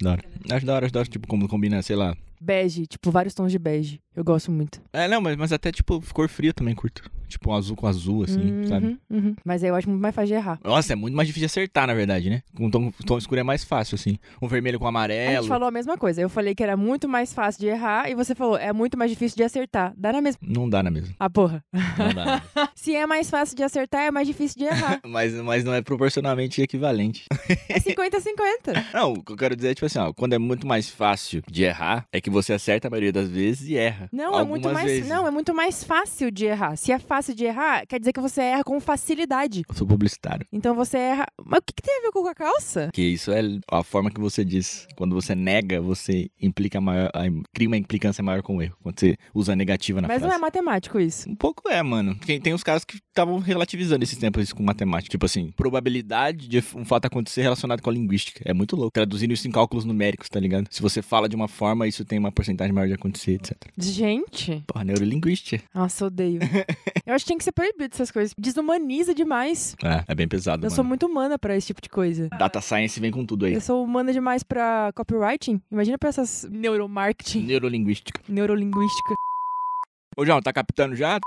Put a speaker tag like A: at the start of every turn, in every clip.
A: Da hora. Acho da hora, acho da hora, tipo, como combina, sei lá.
B: Bege, tipo, vários tons de bege. Eu gosto muito.
A: É, não, mas, mas até, tipo, cor fria também curto. Tipo, um azul com azul, assim,
B: Uhum,
A: sabe?
B: uhum. Mas aí eu acho muito mais fácil de errar.
A: Nossa, é muito mais difícil de acertar, na verdade, né? Com tom, tom escuro é mais fácil, assim. Um vermelho com
B: A
A: amarelo.
B: gente falou a mesma coisa. Eu falei que era muito mais fácil de errar e você falou, é muito mais difícil de acertar. Dá na mesma.
A: Não dá na mesma.
B: Ah, porra.
A: Não dá. na mesma.
B: Se é mais fácil de acertar, é mais difícil de errar.
A: mas, mas não é proporcionalmente equivalente.
B: É 50-50.
A: Não, o que eu quero dizer é, tipo assim, ó, quando é muito mais fácil de errar, é que você acerta a maioria das vezes e erra.
B: Não, é muito mais.
A: vezes.
B: Não, é muito mais fácil de errar. Se é fácil de errar, quer dizer que você erra com facilidade.
A: Eu sou publicitário.
B: Então você erra. Mas o que, que tem a ver com a calça?
A: Porque isso é a forma que você diz. Quando você nega, você implica maior, cria uma implicância maior com o erro. Quando você usa a negativa na
B: Mas não
A: frase.
B: é matemático isso.
A: Um pouco é, mano. Tem, tem uns caras que estavam relativizando esses tempos isso com matemática. Tipo assim, probabilidade de um fato acontecer relacionado com a linguística. É muito louco. Traduzindo isso em cálculos numéricos, tá ligado? Se você fala de uma forma, isso tem uma porcentagem maior de acontecer, etc.
B: Gente.
A: Porra, neurolinguística.
B: Nossa, odeio. eu acho que tinha que ser proibido essas coisas. Desumaniza demais.
A: É, é bem pesado,
B: Eu
A: mano.
B: sou muito humana pra esse tipo de coisa.
A: Data Science vem com tudo aí.
B: Eu sou humana demais pra copywriting. Imagina pra essas neuromarketing,
A: Neurolinguística.
B: neurolinguística.
A: Ô, João, tá captando já?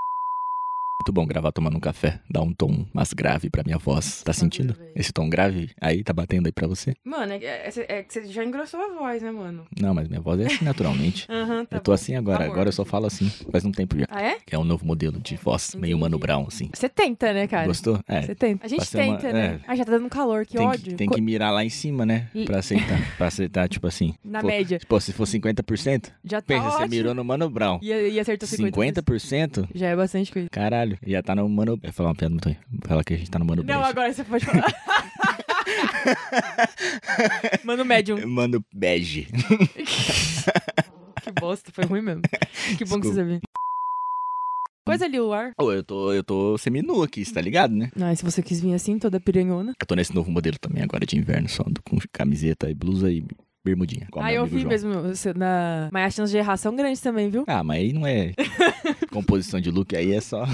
A: Muito bom gravar tomando um café. Dá um tom mais grave pra minha voz. Tá sentindo? Esse tom grave aí tá batendo aí pra você?
B: Mano, é, é que você já engrossou a voz, né, mano?
A: Não, mas minha voz é assim naturalmente.
B: Aham, tá
A: eu tô
B: bom.
A: assim agora.
B: Amor.
A: Agora eu só falo assim. Faz um tempo já.
B: Ah, é?
A: Que é um novo modelo de voz, meio Mano
B: Entendi.
A: Brown, assim.
B: Você tenta, né, cara?
A: Gostou? É.
B: Você tenta. A gente
A: ser uma-
B: tenta, né?
A: é.
B: Ah, já tá dando calor, que
A: tem
B: ódio.
A: Que, tem
B: Co-
A: que mirar lá em cima, né?
B: E-
A: Pra aceitar. pra aceitar, tipo assim.
B: Na
A: Pô,
B: média.
A: Pô, se for 50%,
B: Já tá
A: pensa, você mirou no Mano Brown.
B: E, e acertou 50%.
A: 50%?
B: Já é bastante coisa.
A: Caralho, já tá no Mano. Eu ia falar uma piada muito ruim. Vou falar que a gente tá no Mano
B: Não, agora você pode falar. Mano, médium.
A: Mano Bege.
B: Que bosta, foi ruim mesmo. Que bom que você sabia. Coisa ali o ar.
A: Ô, eu tô, eu tô seminu aqui, você tá ligado, né?
B: Ah, e se você quis vir assim, toda piranhona.
A: Eu tô nesse novo modelo também agora de inverno, só ando com camiseta e blusa e bermudinha.
B: Ah,
A: meu
B: eu
A: amigo
B: vi
A: João.
B: mesmo. você- Na... Mas as chances de errar são grandes também, viu?
A: Ah, mas aí não é composição de look, aí é só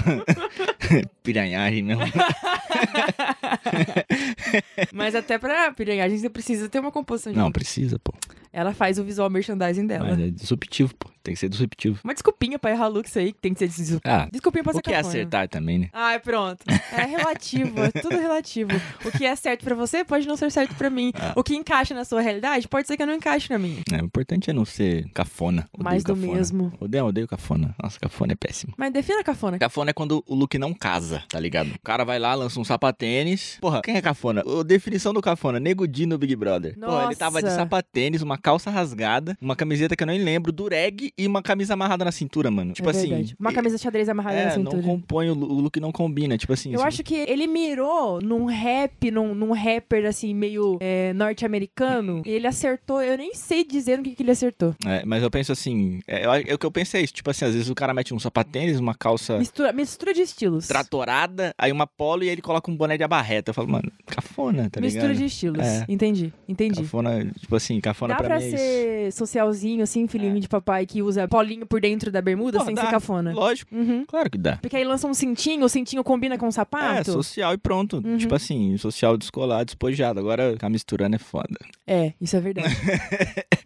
A: piranhagem mesmo.
B: Mas até pra piranhagem você precisa ter uma composição de
A: Não, precisa, pô.
B: Ela faz o visual merchandising dela.
A: Mas é disruptivo, pô. Tem que ser disruptivo.
B: Uma desculpinha pra errar looks aí, que tem que ser des...
A: Ah,
B: desculpinha pra ser
A: o que é
B: cafona.
A: acertar também, né?
B: Ai, pronto. É relativo, é tudo relativo. O que é certo pra você pode não ser certo pra mim.
A: Ah.
B: O que encaixa na sua realidade pode ser que não encaixe na minha.
A: É, o importante é não ser cafona. Odeio
B: Mais do
A: cafona.
B: mesmo.
A: Odeio, odeio cafona. Nossa, cafona é péssimo.
B: Mas defina cafona.
A: Cafona é quando o look não casa, tá ligado? O cara vai lá, lança um sapatênis. Porra, quem é cafona? A definição do cafona, Nego Di no Big Brother. Porra, ele tava de
B: Nossa.
A: sapatênis, uma calça rasgada, uma camiseta que eu nem lembro, dureg e uma camisa amarrada na cintura, mano. Tipo
B: é
A: assim.
B: Uma camisa xadrez amarrada
A: é,
B: na cintura.
A: não compõe, o lo- o look não combina. Tipo assim.
B: Eu
A: se-
B: acho que ele mirou num rap, num, num rapper assim, meio é, norte-americano. E ele acertou, eu nem sei dizer no que, que ele acertou.
A: É, mas eu penso assim. É, eu- é o que eu penso é isso. Tipo assim, às vezes o cara mete um sapatênis, uma calça
B: Mistura, mistura de estilos.
A: tratorada, aí uma polo e aí ele coloca um boné de abarreta. Eu falo, mano, cafona, tá
B: mistura
A: ligado?
B: de estilos.
A: É.
B: Entendi, entendi.
A: Cafona, tipo assim, cafona
B: Dá
A: pra,
B: pra
A: mim é isso.
B: ser socialzinho, assim, filhinho de papai que usa polinho por dentro da bermuda sem
A: dá.
B: ser cafona.
A: Lógico,
B: Uhum.
A: claro que dá.
B: Porque aí lança um cintinho, o cintinho combina com o
A: É,
B: sapato.
A: social e pronto.
B: Uhum.
A: Tipo assim, social descolado, despojado. Agora, ficar misturando é foda.
B: É, isso é verdade.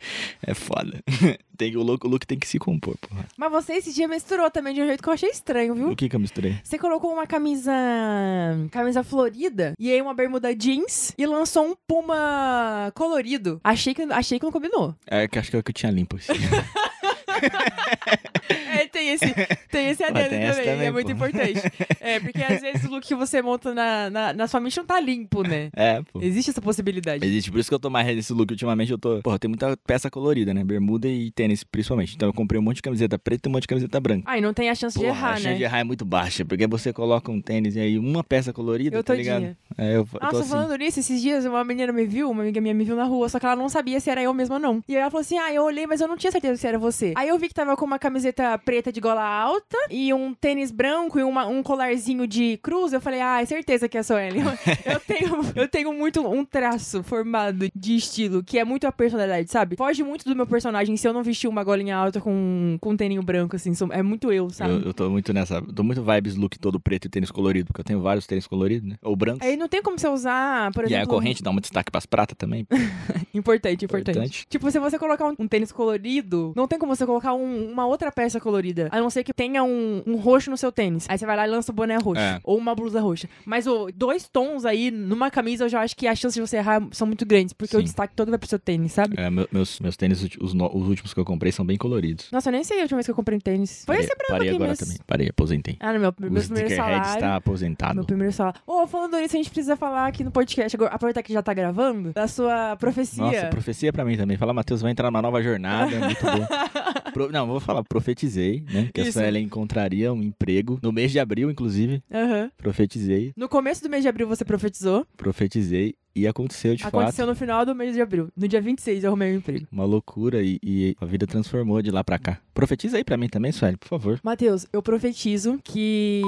A: É foda. Tem, o, look, o look tem que se compor, porra.
B: Mas você esse dia misturou também de um jeito que eu achei estranho, viu?
A: O que que eu misturei?
B: Você colocou uma camisa. camisa florida e aí uma bermuda jeans e lançou um puma colorido. Achei que, achei que não combinou.
A: É que acho que é o que eu tinha limpo. Assim.
B: Tem esse, tem esse adendo
A: tem
B: também,
A: também,
B: é muito
A: pô.
B: importante. É, porque às vezes o look que você monta na, na, na sua mente não tá limpo, né?
A: é, pô.
B: Existe essa possibilidade.
A: Existe, por isso que eu tô mais nesse look ultimamente. Eu tô. Porra, tem muita peça colorida, né? Bermuda e tênis, principalmente. Então eu comprei um monte de camiseta preta e um monte de camiseta branca.
B: Ah, e não tem a chance de
A: Porra,
B: errar,
A: a chance
B: né?
A: de errar é muito baixa, porque você coloca um tênis e aí uma peça colorida,
B: Eu
A: tá
B: todinha.
A: ligado? É, eu, eu tô
B: Nossa,
A: assim.
B: falando nisso, esses dias uma menina me viu, uma amiga minha me viu na rua, só que ela não sabia se era eu mesma ou não. E aí ela falou assim: Ah, eu olhei, mas eu não tinha certeza se era você. Aí eu vi que tava com uma camiseta preta de gola alta e um tênis branco e uma- um colarzinho de cruz. Eu falei, ah, é certeza que é a Suelen. Eu, eu tenho, eu tenho muito um traço formado de estilo, que é muito a personalidade, sabe? Foge muito do meu personagem se eu não vestir uma golinha alta com, com um tênis branco, assim. sou- É muito eu, sabe?
A: Eu, eu tô muito nessa. Tô muito vibes look todo preto e tênis colorido, porque eu tenho vários tênis coloridos, né? Ou brancos.
B: Aí não tem como você usar, por
A: e aí
B: exemplo.
A: a corrente dá um destaque pras pratas também.
B: Importante, importante,
A: Importante.
B: Tipo, se você colocar um, um tênis colorido, não tem como você colocar um- uma outra peça colorida. A não ser que tenha um, um roxo no seu tênis. Aí você vai lá e lança o boné roxo.
A: É.
B: Ou uma blusa roxa. Mas ô, dois tons aí numa camisa, eu já acho que as chances de você errar são muito grandes. Porque o
A: Sim.
B: destaque todo vai pro seu tênis, sabe?
A: É, meu- meus, meus tênis, os, no- os últimos que eu comprei, são bem coloridos.
B: Nossa, eu nem sei a última vez que eu comprei um tênis. Foi
A: parei,
B: esse branco
A: Parei
B: aqui
A: agora também. Parei, aposentei.
B: Ah, no meu,
A: O
B: meu primeiro salário.
A: está aposentado.
B: Meu primeiro salário. Ô, falando nisso, a gente precisa falar aqui no podcast, agora, aproveitar que já tá gravando, da sua profecia.
A: Nossa, profecia pra mim também. Fala, Matheus, vai entrar numa nova jornada, muito bom. Pro- não, vou falar, profetizei, né? Que a
B: Isso.
A: Suelen encontraria um emprego no mês de abril, inclusive.
B: Aham.
A: Profetizei,
B: No começo do mês de abril você profetizou.
A: profetizei e aconteceu de
B: Aconteceu no final do mês de abril. No dia 26 eu arrumei um emprego.
A: fato. Uma loucura e, e a vida transformou de lá pra cá. Profetiza aí pra mim também, Suelen, por favor.
B: Matheus, eu profetizo que.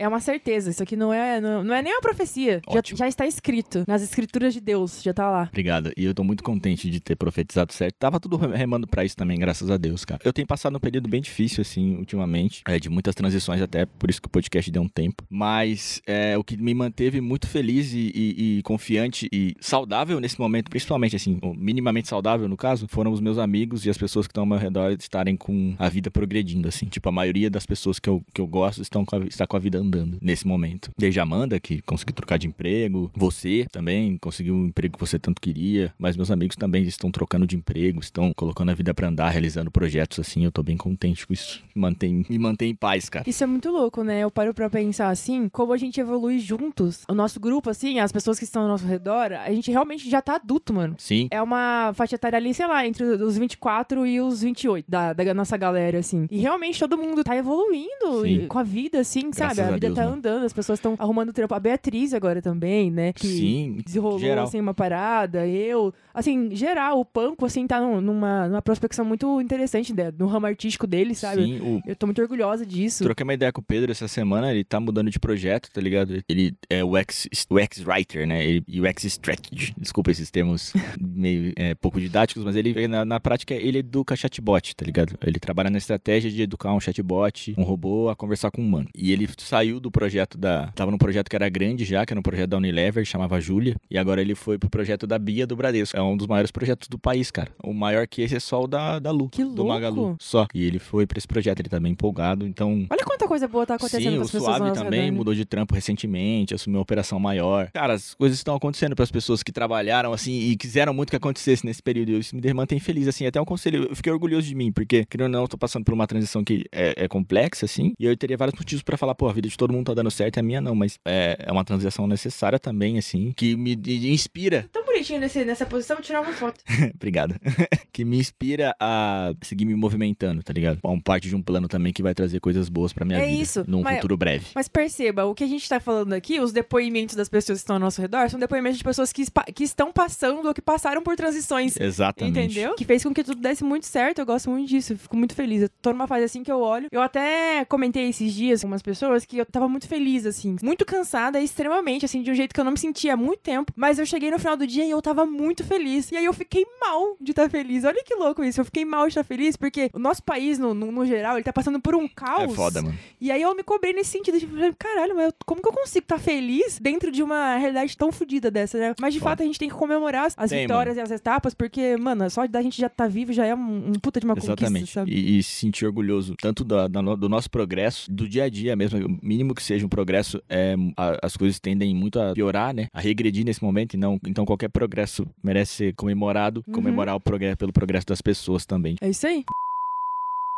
B: É uma certeza. Isso aqui não é, não, não é nem uma profecia. Já, já está escrito. Nas escrituras de Deus. Já tá lá.
A: Obrigado. E eu tô muito contente de ter profetizado certo. Tava tudo remando pra isso também, graças a Deus, cara. Eu tenho passado um período bem difícil, assim, ultimamente. É, de muitas transições até, por isso que o podcast deu um tempo. Mas é, o que me manteve muito feliz e, e- e confiante e saudável nesse momento, principalmente, assim, minimamente saudável, no caso, foram os meus amigos e as pessoas que estão ao meu redor estarem com a vida progredindo, assim. Tipo, a maioria das pessoas que eu, que eu gosto estão com a, está com a vida andando nesse momento. Desde a Amanda, que conseguiu trocar de emprego. Você também conseguiu o emprego que você tanto queria. Mas meus amigos também estão trocando de emprego, estão colocando a vida pra andar, realizando projetos assim. Eu tô bem contente com isso. Mantém, me mantém em paz, cara.
B: Isso é muito louco, né? Eu paro pra pensar assim, como a gente evolui juntos. O nosso grupo, assim, as pessoas que estão ao nosso redor, a gente realmente já tá adulto, mano.
A: Sim.
B: É uma faixa etária ali, sei lá, entre os 24 e os 28 da, da nossa galera, assim. E realmente todo mundo tá evoluindo e- com a vida, assim,
A: Graças
B: sabe? A
A: a
B: vida
A: Deus,
B: tá
A: mano.
B: andando, as pessoas estão arrumando trampo. A Beatriz agora também, né? Que
A: Sim.
B: desenrolou,
A: geral.
B: assim, uma parada. Eu, assim, geral, o Panco, assim, tá num- numa, numa prospecção muito interessante né, no ramo artístico dele, sabe?
A: Sim, o,
B: Eu tô muito orgulhosa disso.
A: Troquei uma ideia com o Pedro essa semana, ele tá mudando de projeto, tá ligado? Ele é o ex- o ex-writer, né? Ele, e o ex-strategy. Desculpa esses termos meio é, pouco didáticos, mas ele, na, na prática, ele educa chatbot, tá ligado? Ele trabalha na estratégia de educar um chatbot, um robô, a conversar com um humano. E ele saiu do projeto da... Tava num projeto que era grande já, que era um projeto da Unilever, chamava Júlia. E agora ele foi pro projeto da Bia do Bradesco. É um dos maiores projetos do país, cara. O maior que esse é só o da, da Lu.
B: Que
A: Do
B: louco.
A: Magalu. Só. E ele foi pra esse projeto, ele tá bem empolgado, então...
B: Olha quanta coisa boa tá acontecendo
A: Sim,
B: com
A: o
B: as pessoas ao
A: Suave também
B: né?
A: mudou de trampo recentemente, assumiu uma operação maior. Cara, as coisas estão acontecendo para as pessoas que trabalharam assim e quiseram muito que acontecesse nesse período. Isso me mantém feliz, assim. Até um conselho, eu fiquei orgulhoso de mim, porque, querendo ou não, eu tô passando por uma transição que é, é complexa, assim, e eu teria vários motivos para falar, pô, a vida de todo mundo tá dando certo, é a minha não, mas é, é uma transição necessária também, assim, que me inspira
B: Tão bonitinho nesse, nessa posição, vou tirar uma foto.
A: Obrigado. que me inspira a seguir me movimentando, tá ligado? É um parte de um plano também que vai trazer coisas boas pra minha
B: É
A: vida.
B: isso,
A: Num
B: mas-
A: futuro breve.
B: Mas perceba, o que a gente tá falando aqui, os depoimentos das pessoas que estão ao nosso redor, são depoimentos de pessoas que, que estão passando ou que passaram por transições.
A: Exatamente.
B: Entendeu? Que fez com que tudo desse muito certo. Eu gosto muito disso. Fico muito feliz. Eu tô numa fase assim que eu olho. Eu até comentei esses dias com umas pessoas que eu tava muito feliz, assim. Muito cansada, extremamente, assim, de um jeito que eu não me sentia há muito tempo. Mas eu cheguei no final do dia e eu tava muito feliz. E aí eu fiquei mal de estar feliz. Olha que louco isso. Eu fiquei mal de estar feliz porque o nosso país, no, no, no geral, ele tá passando por um
A: É
B: caos.
A: foda, mano.
B: E aí eu me cobrei nesse sentido, tipo, caralho, mas eu- como que eu consigo estar feliz dentro de uma realidade tão fodida dessa, né? Mas de
A: Foda.
B: fato a gente tem que comemorar as-
A: Tem,
B: vitórias e as etapas, porque, mano, só da gente já tá vivo já é um, um puta de uma
A: Exatamente.
B: conquista, sabe?
A: E, e se sentir orgulhoso tanto da- da no- do nosso progresso, do dia a dia mesmo, mínimo que seja um progresso, é, a- as coisas tendem muito a piorar, né? A regredir nesse momento. E não, então qualquer progresso merece ser comemorado,
B: Uhum.
A: comemorar o progresso pelo progresso das pessoas também.
B: É isso aí.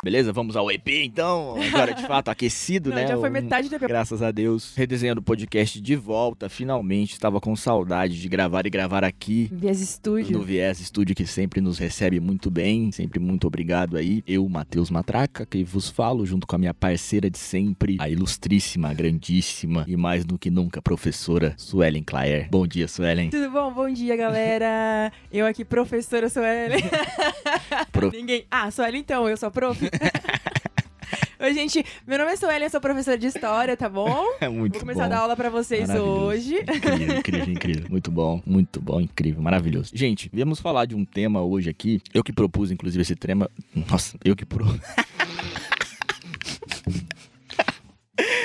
A: Beleza? Vamos ao EP então? Agora de fato aquecido,
B: Não,
A: né?
B: já foi
A: Um-
B: metade do EP.
A: Graças a Deus. Redesenhando o podcast de volta, finalmente. Estava com saudade de gravar e gravar aqui.
B: Vias
A: No
B: Estúdio.
A: Viés Estúdio que sempre nos recebe muito bem, sempre muito obrigado aí. Eu, Matheus Matraca, que vos falo junto com a minha parceira de sempre, a ilustríssima, a grandíssima e mais do que nunca professora Suelen Claire. Bom dia, Suelen.
B: Tudo bom? Bom dia, galera. Eu aqui, professora Sueli.
A: Pro-
B: Ninguém. Ah, Sueli então, eu sou prof. Oi, gente. Meu nome é Suelen, sou professora de história, tá bom?
A: É muito
B: Vou começar
A: bom.
B: a dar aula pra vocês hoje.
A: Incrível, incrível, incrível. Muito bom, muito bom, incrível, maravilhoso. Gente, viemos falar de um tema hoje aqui. Eu que propus, inclusive, esse tema. Nossa, eu que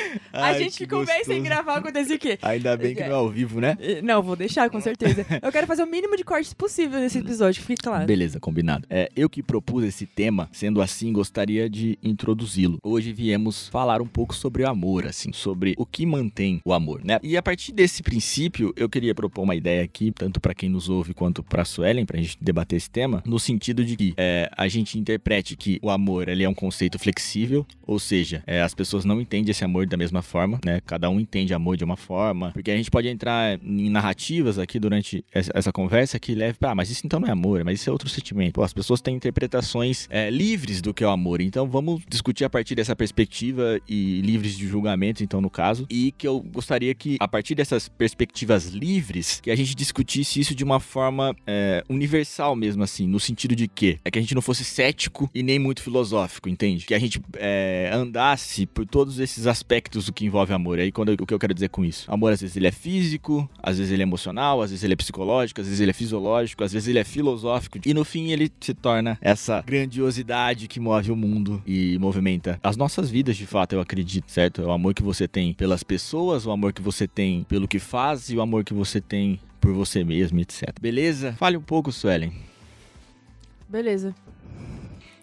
A: pro.
B: a gente ficou bem sem gravar, aconteceu o quê?
A: Ainda bem que não é ao vivo, né?
B: Eh, Não, vou deixar, com certeza. Eu quero fazer o mínimo de cortes possível nesse episódio, fique claro.
A: Beleza, combinado. É, eu que propus esse tema, sendo assim, gostaria de introduzi-lo. Hoje viemos falar um pouco sobre o amor, assim, sobre o que mantém o amor, né? E a partir desse princípio, eu queria propor uma ideia aqui, tanto para quem nos ouve quanto para Suelen, pra gente debater esse tema, no sentido de que é, a gente interprete que o amor ele é um conceito flexível, ou seja, é, as pessoas não entendem esse amor da mesma forma, né? Cada um entende amor de uma forma, porque a gente pode entrar em narrativas aqui durante essa, conversa que leve pra, ah, mas isso então não é amor, mas isso é outro sentimento. Pô, as pessoas têm interpretações é, livres do que é o amor, então vamos discutir a partir dessa perspectiva e livres de julgamento, então, no caso, e que eu gostaria que, a partir dessas perspectivas livres, que a gente discutisse isso de uma forma é, universal mesmo, assim, no sentido de que é que a gente não fosse cético e nem muito filosófico, entende? Que a gente é, andasse por todos esses aspectos do que envolve amor. Aí quando o que eu quero dizer com isso? Amor, às vezes ele é físico, às vezes ele é emocional, às vezes ele é psicológico, às vezes ele é fisiológico, às vezes ele é filosófico. E no fim ele se torna essa grandiosidade que move o mundo e movimenta as nossas vidas, de fato, eu acredito, certo? É o amor que você tem pelas pessoas, o amor que você tem pelo que faz e o amor que você tem por você mesmo, etc. Beleza? Fale um pouco, Suelen.
B: Beleza.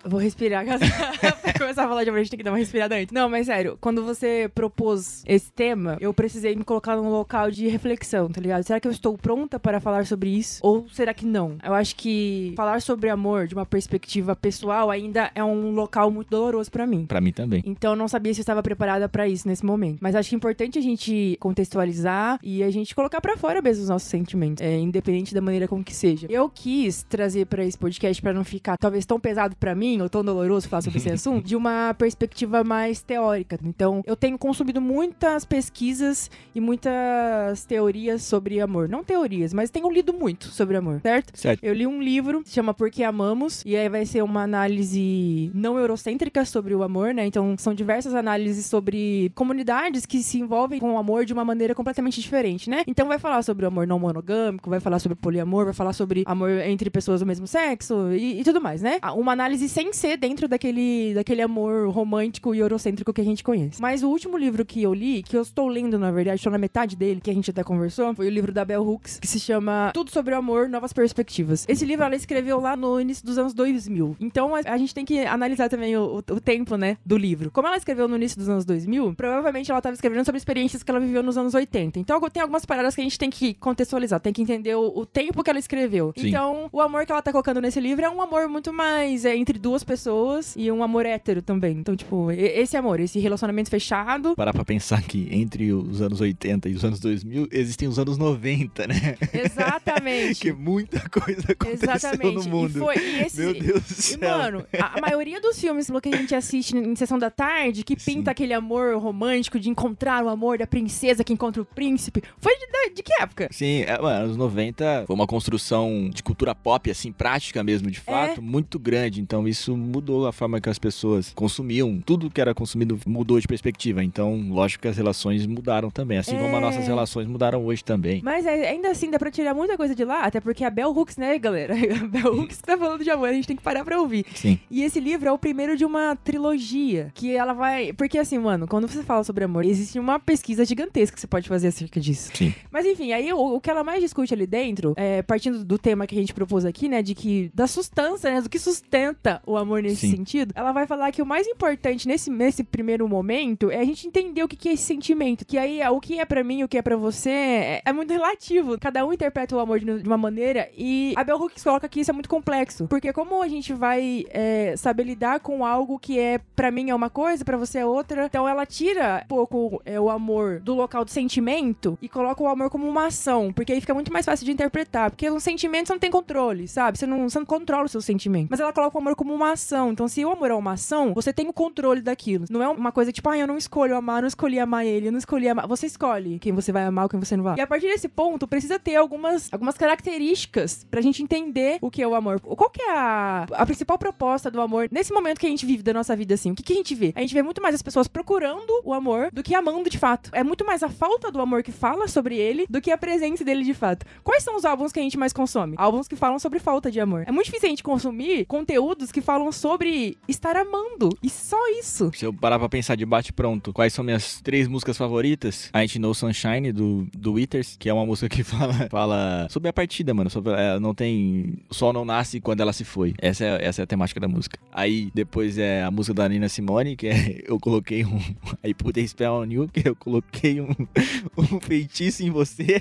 B: Vou respirar. pra começar a falar de amor, a gente tem que dar uma respirada antes. Não, mas sério, quando você propôs esse tema, eu precisei me colocar num local de reflexão, tá ligado? Será que eu estou pronta para falar sobre isso? Ou será que não? Eu acho que falar sobre amor de uma perspectiva pessoal ainda é um local muito doloroso pra mim.
A: Pra mim também.
B: Então eu não sabia se eu estava preparada pra isso nesse momento. Mas acho que é importante a gente contextualizar e a gente colocar pra fora mesmo os nossos sentimentos, é, independente da maneira como que seja. Eu quis trazer pra esse podcast pra não ficar talvez tão pesado pra mim ou tão doloroso falar sobre esse assunto, de uma perspectiva mais teórica. Então, eu tenho consumido muitas pesquisas e muitas teorias sobre amor. Não teorias, mas tenho lido muito sobre amor, certo?
A: Certo.
B: Eu li um livro, se chama Por que Amamos, e aí vai ser uma análise não eurocêntrica sobre o amor, né? Então são diversas análises sobre comunidades que se envolvem com o amor de uma maneira completamente diferente, né? Então vai falar sobre o amor não monogâmico, vai falar sobre poliamor, vai falar sobre amor entre pessoas do mesmo sexo e, e tudo mais, né? Ah, Uma análise sem ser dentro daquele, daquele amor romântico e eurocêntrico que a gente conhece. Mas o último livro que eu li, que eu estou lendo, na verdade, estou na metade dele, que a gente até conversou, foi o livro da Bell Hooks, que se chama Tudo sobre o Amor, Novas Perspectivas. Esse livro ela escreveu lá no início dos anos 2000. Então a, gente tem que analisar também o, o- o tempo, né, do livro. Como ela escreveu no início dos anos 2000, provavelmente ela estava escrevendo sobre experiências que ela viveu nos anos 80. Então tem algumas paradas que a gente tem que contextualizar, tem que entender o, o tempo que ela escreveu.
A: Sim.
B: Então, o amor que ela tá colocando nesse livro é um amor muito mais é, entre duas pessoas e um amor hétero também. Então, tipo, e- esse amor, esse relacionamento fechado.
A: Parar pra pensar que entre os anos 80 e os anos 2000 existem os anos 90, né?
B: Exatamente.
A: que muita coisa aconteceu
B: Exatamente.
A: no mundo.
B: E foi e esse,
A: Meu Deus do
B: E,
A: céu.
B: mano, a, a maioria dos filmes que a gente assiste em sessão da tarde, que
A: Sim.
B: pinta aquele amor romântico de encontrar o amor da princesa que encontra o príncipe, foi de, de- que época?
A: Sim, é, mano, anos 90 foi uma construção de cultura pop, assim, prática mesmo, de fato, muito grande. Então isso mudou a forma que as pessoas consumiam. Tudo que era consumido mudou de perspectiva. Então, lógico que as relações mudaram também. Assim como
B: É.
A: as nossas relações mudaram hoje também.
B: Mas é, ainda assim dá pra tirar muita coisa de lá, até porque a Bell Hooks, né, galera? A Bell Hooks que tá falando de amor, a gente tem que parar pra ouvir.
A: Sim.
B: E esse livro é o primeiro de uma trilogia. Que ela vai. Porque assim, mano, quando você fala sobre amor, existe uma pesquisa gigantesca que você pode fazer acerca disso.
A: Sim.
B: Mas enfim, aí o, o que ela mais discute ali dentro, é, partindo do tema que a gente propôs aqui, né? De que. Da sustância, né? Do que sustenta o amor nesse
A: Sim.
B: sentido, ela vai falar que o mais importante nesse, nesse primeiro momento é a gente entender o que, que é esse sentimento. Que aí o que é pra mim, o que é pra você, é, é muito relativo. Cada um interpreta o amor de, de uma maneira. E a Bell Hooks coloca que isso é muito complexo. Porque como a gente vai é, saber lidar com algo que é pra mim é uma coisa, pra você é outra. Então ela tira um pouco é, o amor do local do sentimento e coloca o amor como uma ação. Porque aí fica muito mais fácil de interpretar. Porque um sentimento você não tem controle, sabe? Você não, você não controla o seu sentimento. Mas ela coloca o amor como como uma ação. Então, se o amor é uma ação, você tem o controle daquilo. Não é uma coisa tipo, ah, eu não escolho amar, não escolhi amar ele, eu não escolhi amar. Você escolhe quem você vai amar ou quem você não vai. E a partir desse ponto, precisa ter algumas, algumas características pra gente entender o que é o amor. Qual que é a, a principal proposta do amor nesse momento que a gente vive da nossa vida, assim? O que, que a gente vê? A gente vê muito mais as pessoas procurando o amor do que amando de fato. É muito mais a falta do amor que fala sobre ele do que a presença dele de fato. Quais são os álbuns que a gente mais consome? Álbuns que falam sobre falta de amor. É muito difícil a gente consumir conteúdos que falam sobre estar amando. E só isso.
A: Se eu parar pra pensar de bate pronto, quais são minhas três músicas favoritas? A gente No Sunshine, do, do Withers, que é uma música que fala, fala sobre a partida, mano. Sobre, é, não tem. O sol não nasce quando ela se foi. Essa é, essa é a temática da música. Aí depois é a música da Nina Simone, que é Eu coloquei um. Aí Put Spell on You, que eu coloquei um, um feitiço em você.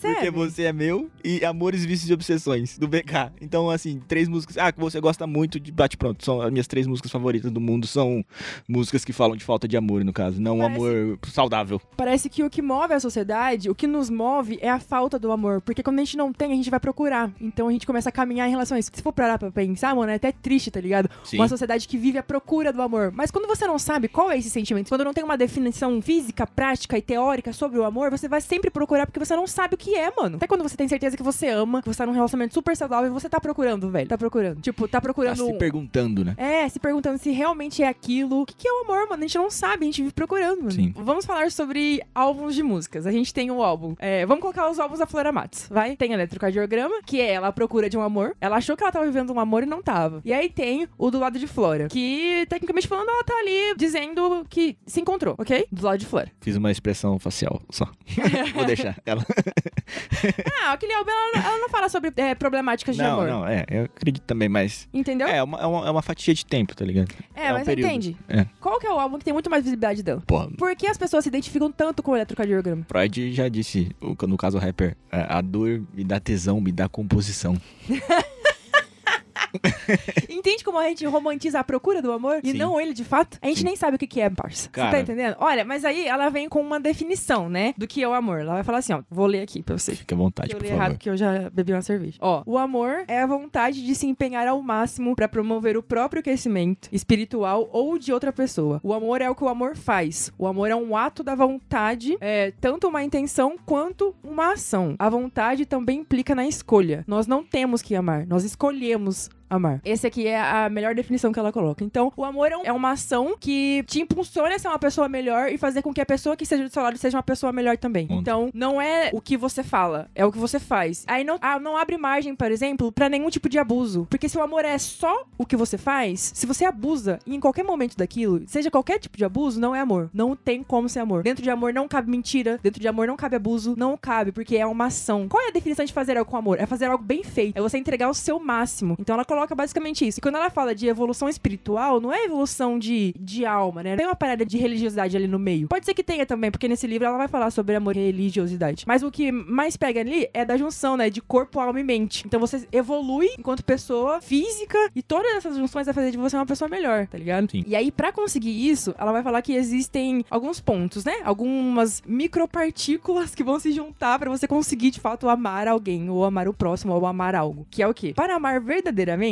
A: Porque você é meu e Amores, Vícios e Obsessões, do BK. Então, assim, três músicas. Ah, que você gosta muito de Bate Pronto. São as minhas três músicas favoritas do mundo. São músicas que falam de falta de amor, no caso. Não
B: Parece-
A: um amor saudável.
B: Parece que o que move a sociedade, o que nos move é a falta do amor. Porque quando a gente não tem, a gente vai procurar. Então a gente começa a caminhar em relação a isso. Se for parar pra pensar, mano, é até triste, tá ligado?
A: Sim.
B: Uma sociedade que vive à procura do amor. Mas quando você não sabe qual é esse sentimento, quando não tem uma definição física, prática e teórica sobre o amor, você vai sempre procurar porque você não sabe o que é, mano. Até quando você tem certeza que você ama, que você tá num relacionamento super saudável, você tá procurando, velho. Tá procurando. Tipo, tá
A: Tá
B: procurando.
A: se
B: um-
A: perguntando, né?
B: é, se perguntando se realmente é aquilo. O que, que é o amor, mano? A gente não sabe, a gente vive procurando, mano.
A: Sim.
B: Vamos falar sobre álbuns de músicas. A gente tem um álbum. é, vamos colocar os álbuns da Flora Matos, vai? Tem Eletrocardiograma, que é ela à procura de um amor. Ela achou que ela tava vivendo um amor e não tava. E aí tem o do lado de Flora, que, tecnicamente falando, ela tá ali dizendo que se encontrou, ok? Do lado de Flora.
A: Fiz uma expressão facial só. Vou deixar ela.
B: Ah, aquele álbum, ela, não- ela não fala sobre é, problemáticas de
A: Não,
B: amor.
A: não, é, eu acredito também, mas.
B: Entendeu?
A: É, é uma, é uma, é uma fatia de tempo, tá ligado?
B: É,
A: é um
B: mas
A: período.
B: entende?
A: É.
B: Qual que é o álbum que tem muito mais visibilidade dela?
A: Porra,
B: Por que as pessoas se identificam tanto com o eletrocardiograma?
A: Freud já disse, o- no caso o rapper, é, a dor me dá tesão, me dá composição.
B: Entende como a gente romantiza a procura do amor e
A: Sim.
B: não ele de fato? A gente
A: Sim.
B: nem sabe o que que é, parça. Você
A: Cara.
B: tá entendendo? Olha, mas aí ela vem com uma definição, né? Do que é o amor. Ela vai falar assim, ó. Vou ler aqui pra você.
A: Fique à vontade,
B: eu
A: por favor.
B: errado porque eu já bebi uma cerveja. Ó, o amor é a vontade de se empenhar ao máximo pra promover o próprio crescimento espiritual ou de outra pessoa. O amor é o que o amor faz. O amor é um ato da vontade, é tanto uma intenção quanto uma ação. A vontade também implica na escolha. Nós não temos que amar, nós escolhemos amar. Esse aqui é a melhor definição que ela coloca. Então, o amor é, um- é uma ação que te impulsiona a ser uma pessoa melhor e fazer com que a pessoa que esteja do seu lado seja uma pessoa melhor também. Então, não é o que você fala, é o que você faz. Aí não, ah, não abre margem, por exemplo, pra nenhum tipo de abuso. Porque se o amor é só o que você faz, se você abusa em qualquer momento daquilo, seja qualquer tipo de abuso, não é amor. Não tem como ser amor. Dentro de amor não cabe mentira, dentro de amor não cabe abuso, não cabe, porque é uma ação. Qual é a definição de fazer algo com amor? É fazer algo bem feito, é você entregar o seu máximo. Então ela coloca basicamente isso. E quando ela fala de evolução espiritual, não é evolução de, de alma, né? Não tem uma parada de religiosidade ali no meio. Pode ser que tenha também, porque nesse livro ela vai falar sobre amor e religiosidade. Mas o que mais pega ali é da junção, né? De corpo, alma e mente. Então você evolui enquanto pessoa física e todas essas junções vai fazer de você uma pessoa melhor, tá ligado?
A: Sim.
B: E aí, pra conseguir isso, ela vai falar que existem alguns pontos, né? Algumas micropartículas que vão se juntar pra você conseguir de fato amar alguém, ou amar o próximo, ou amar algo. Que é o quê? Para amar verdadeiramente,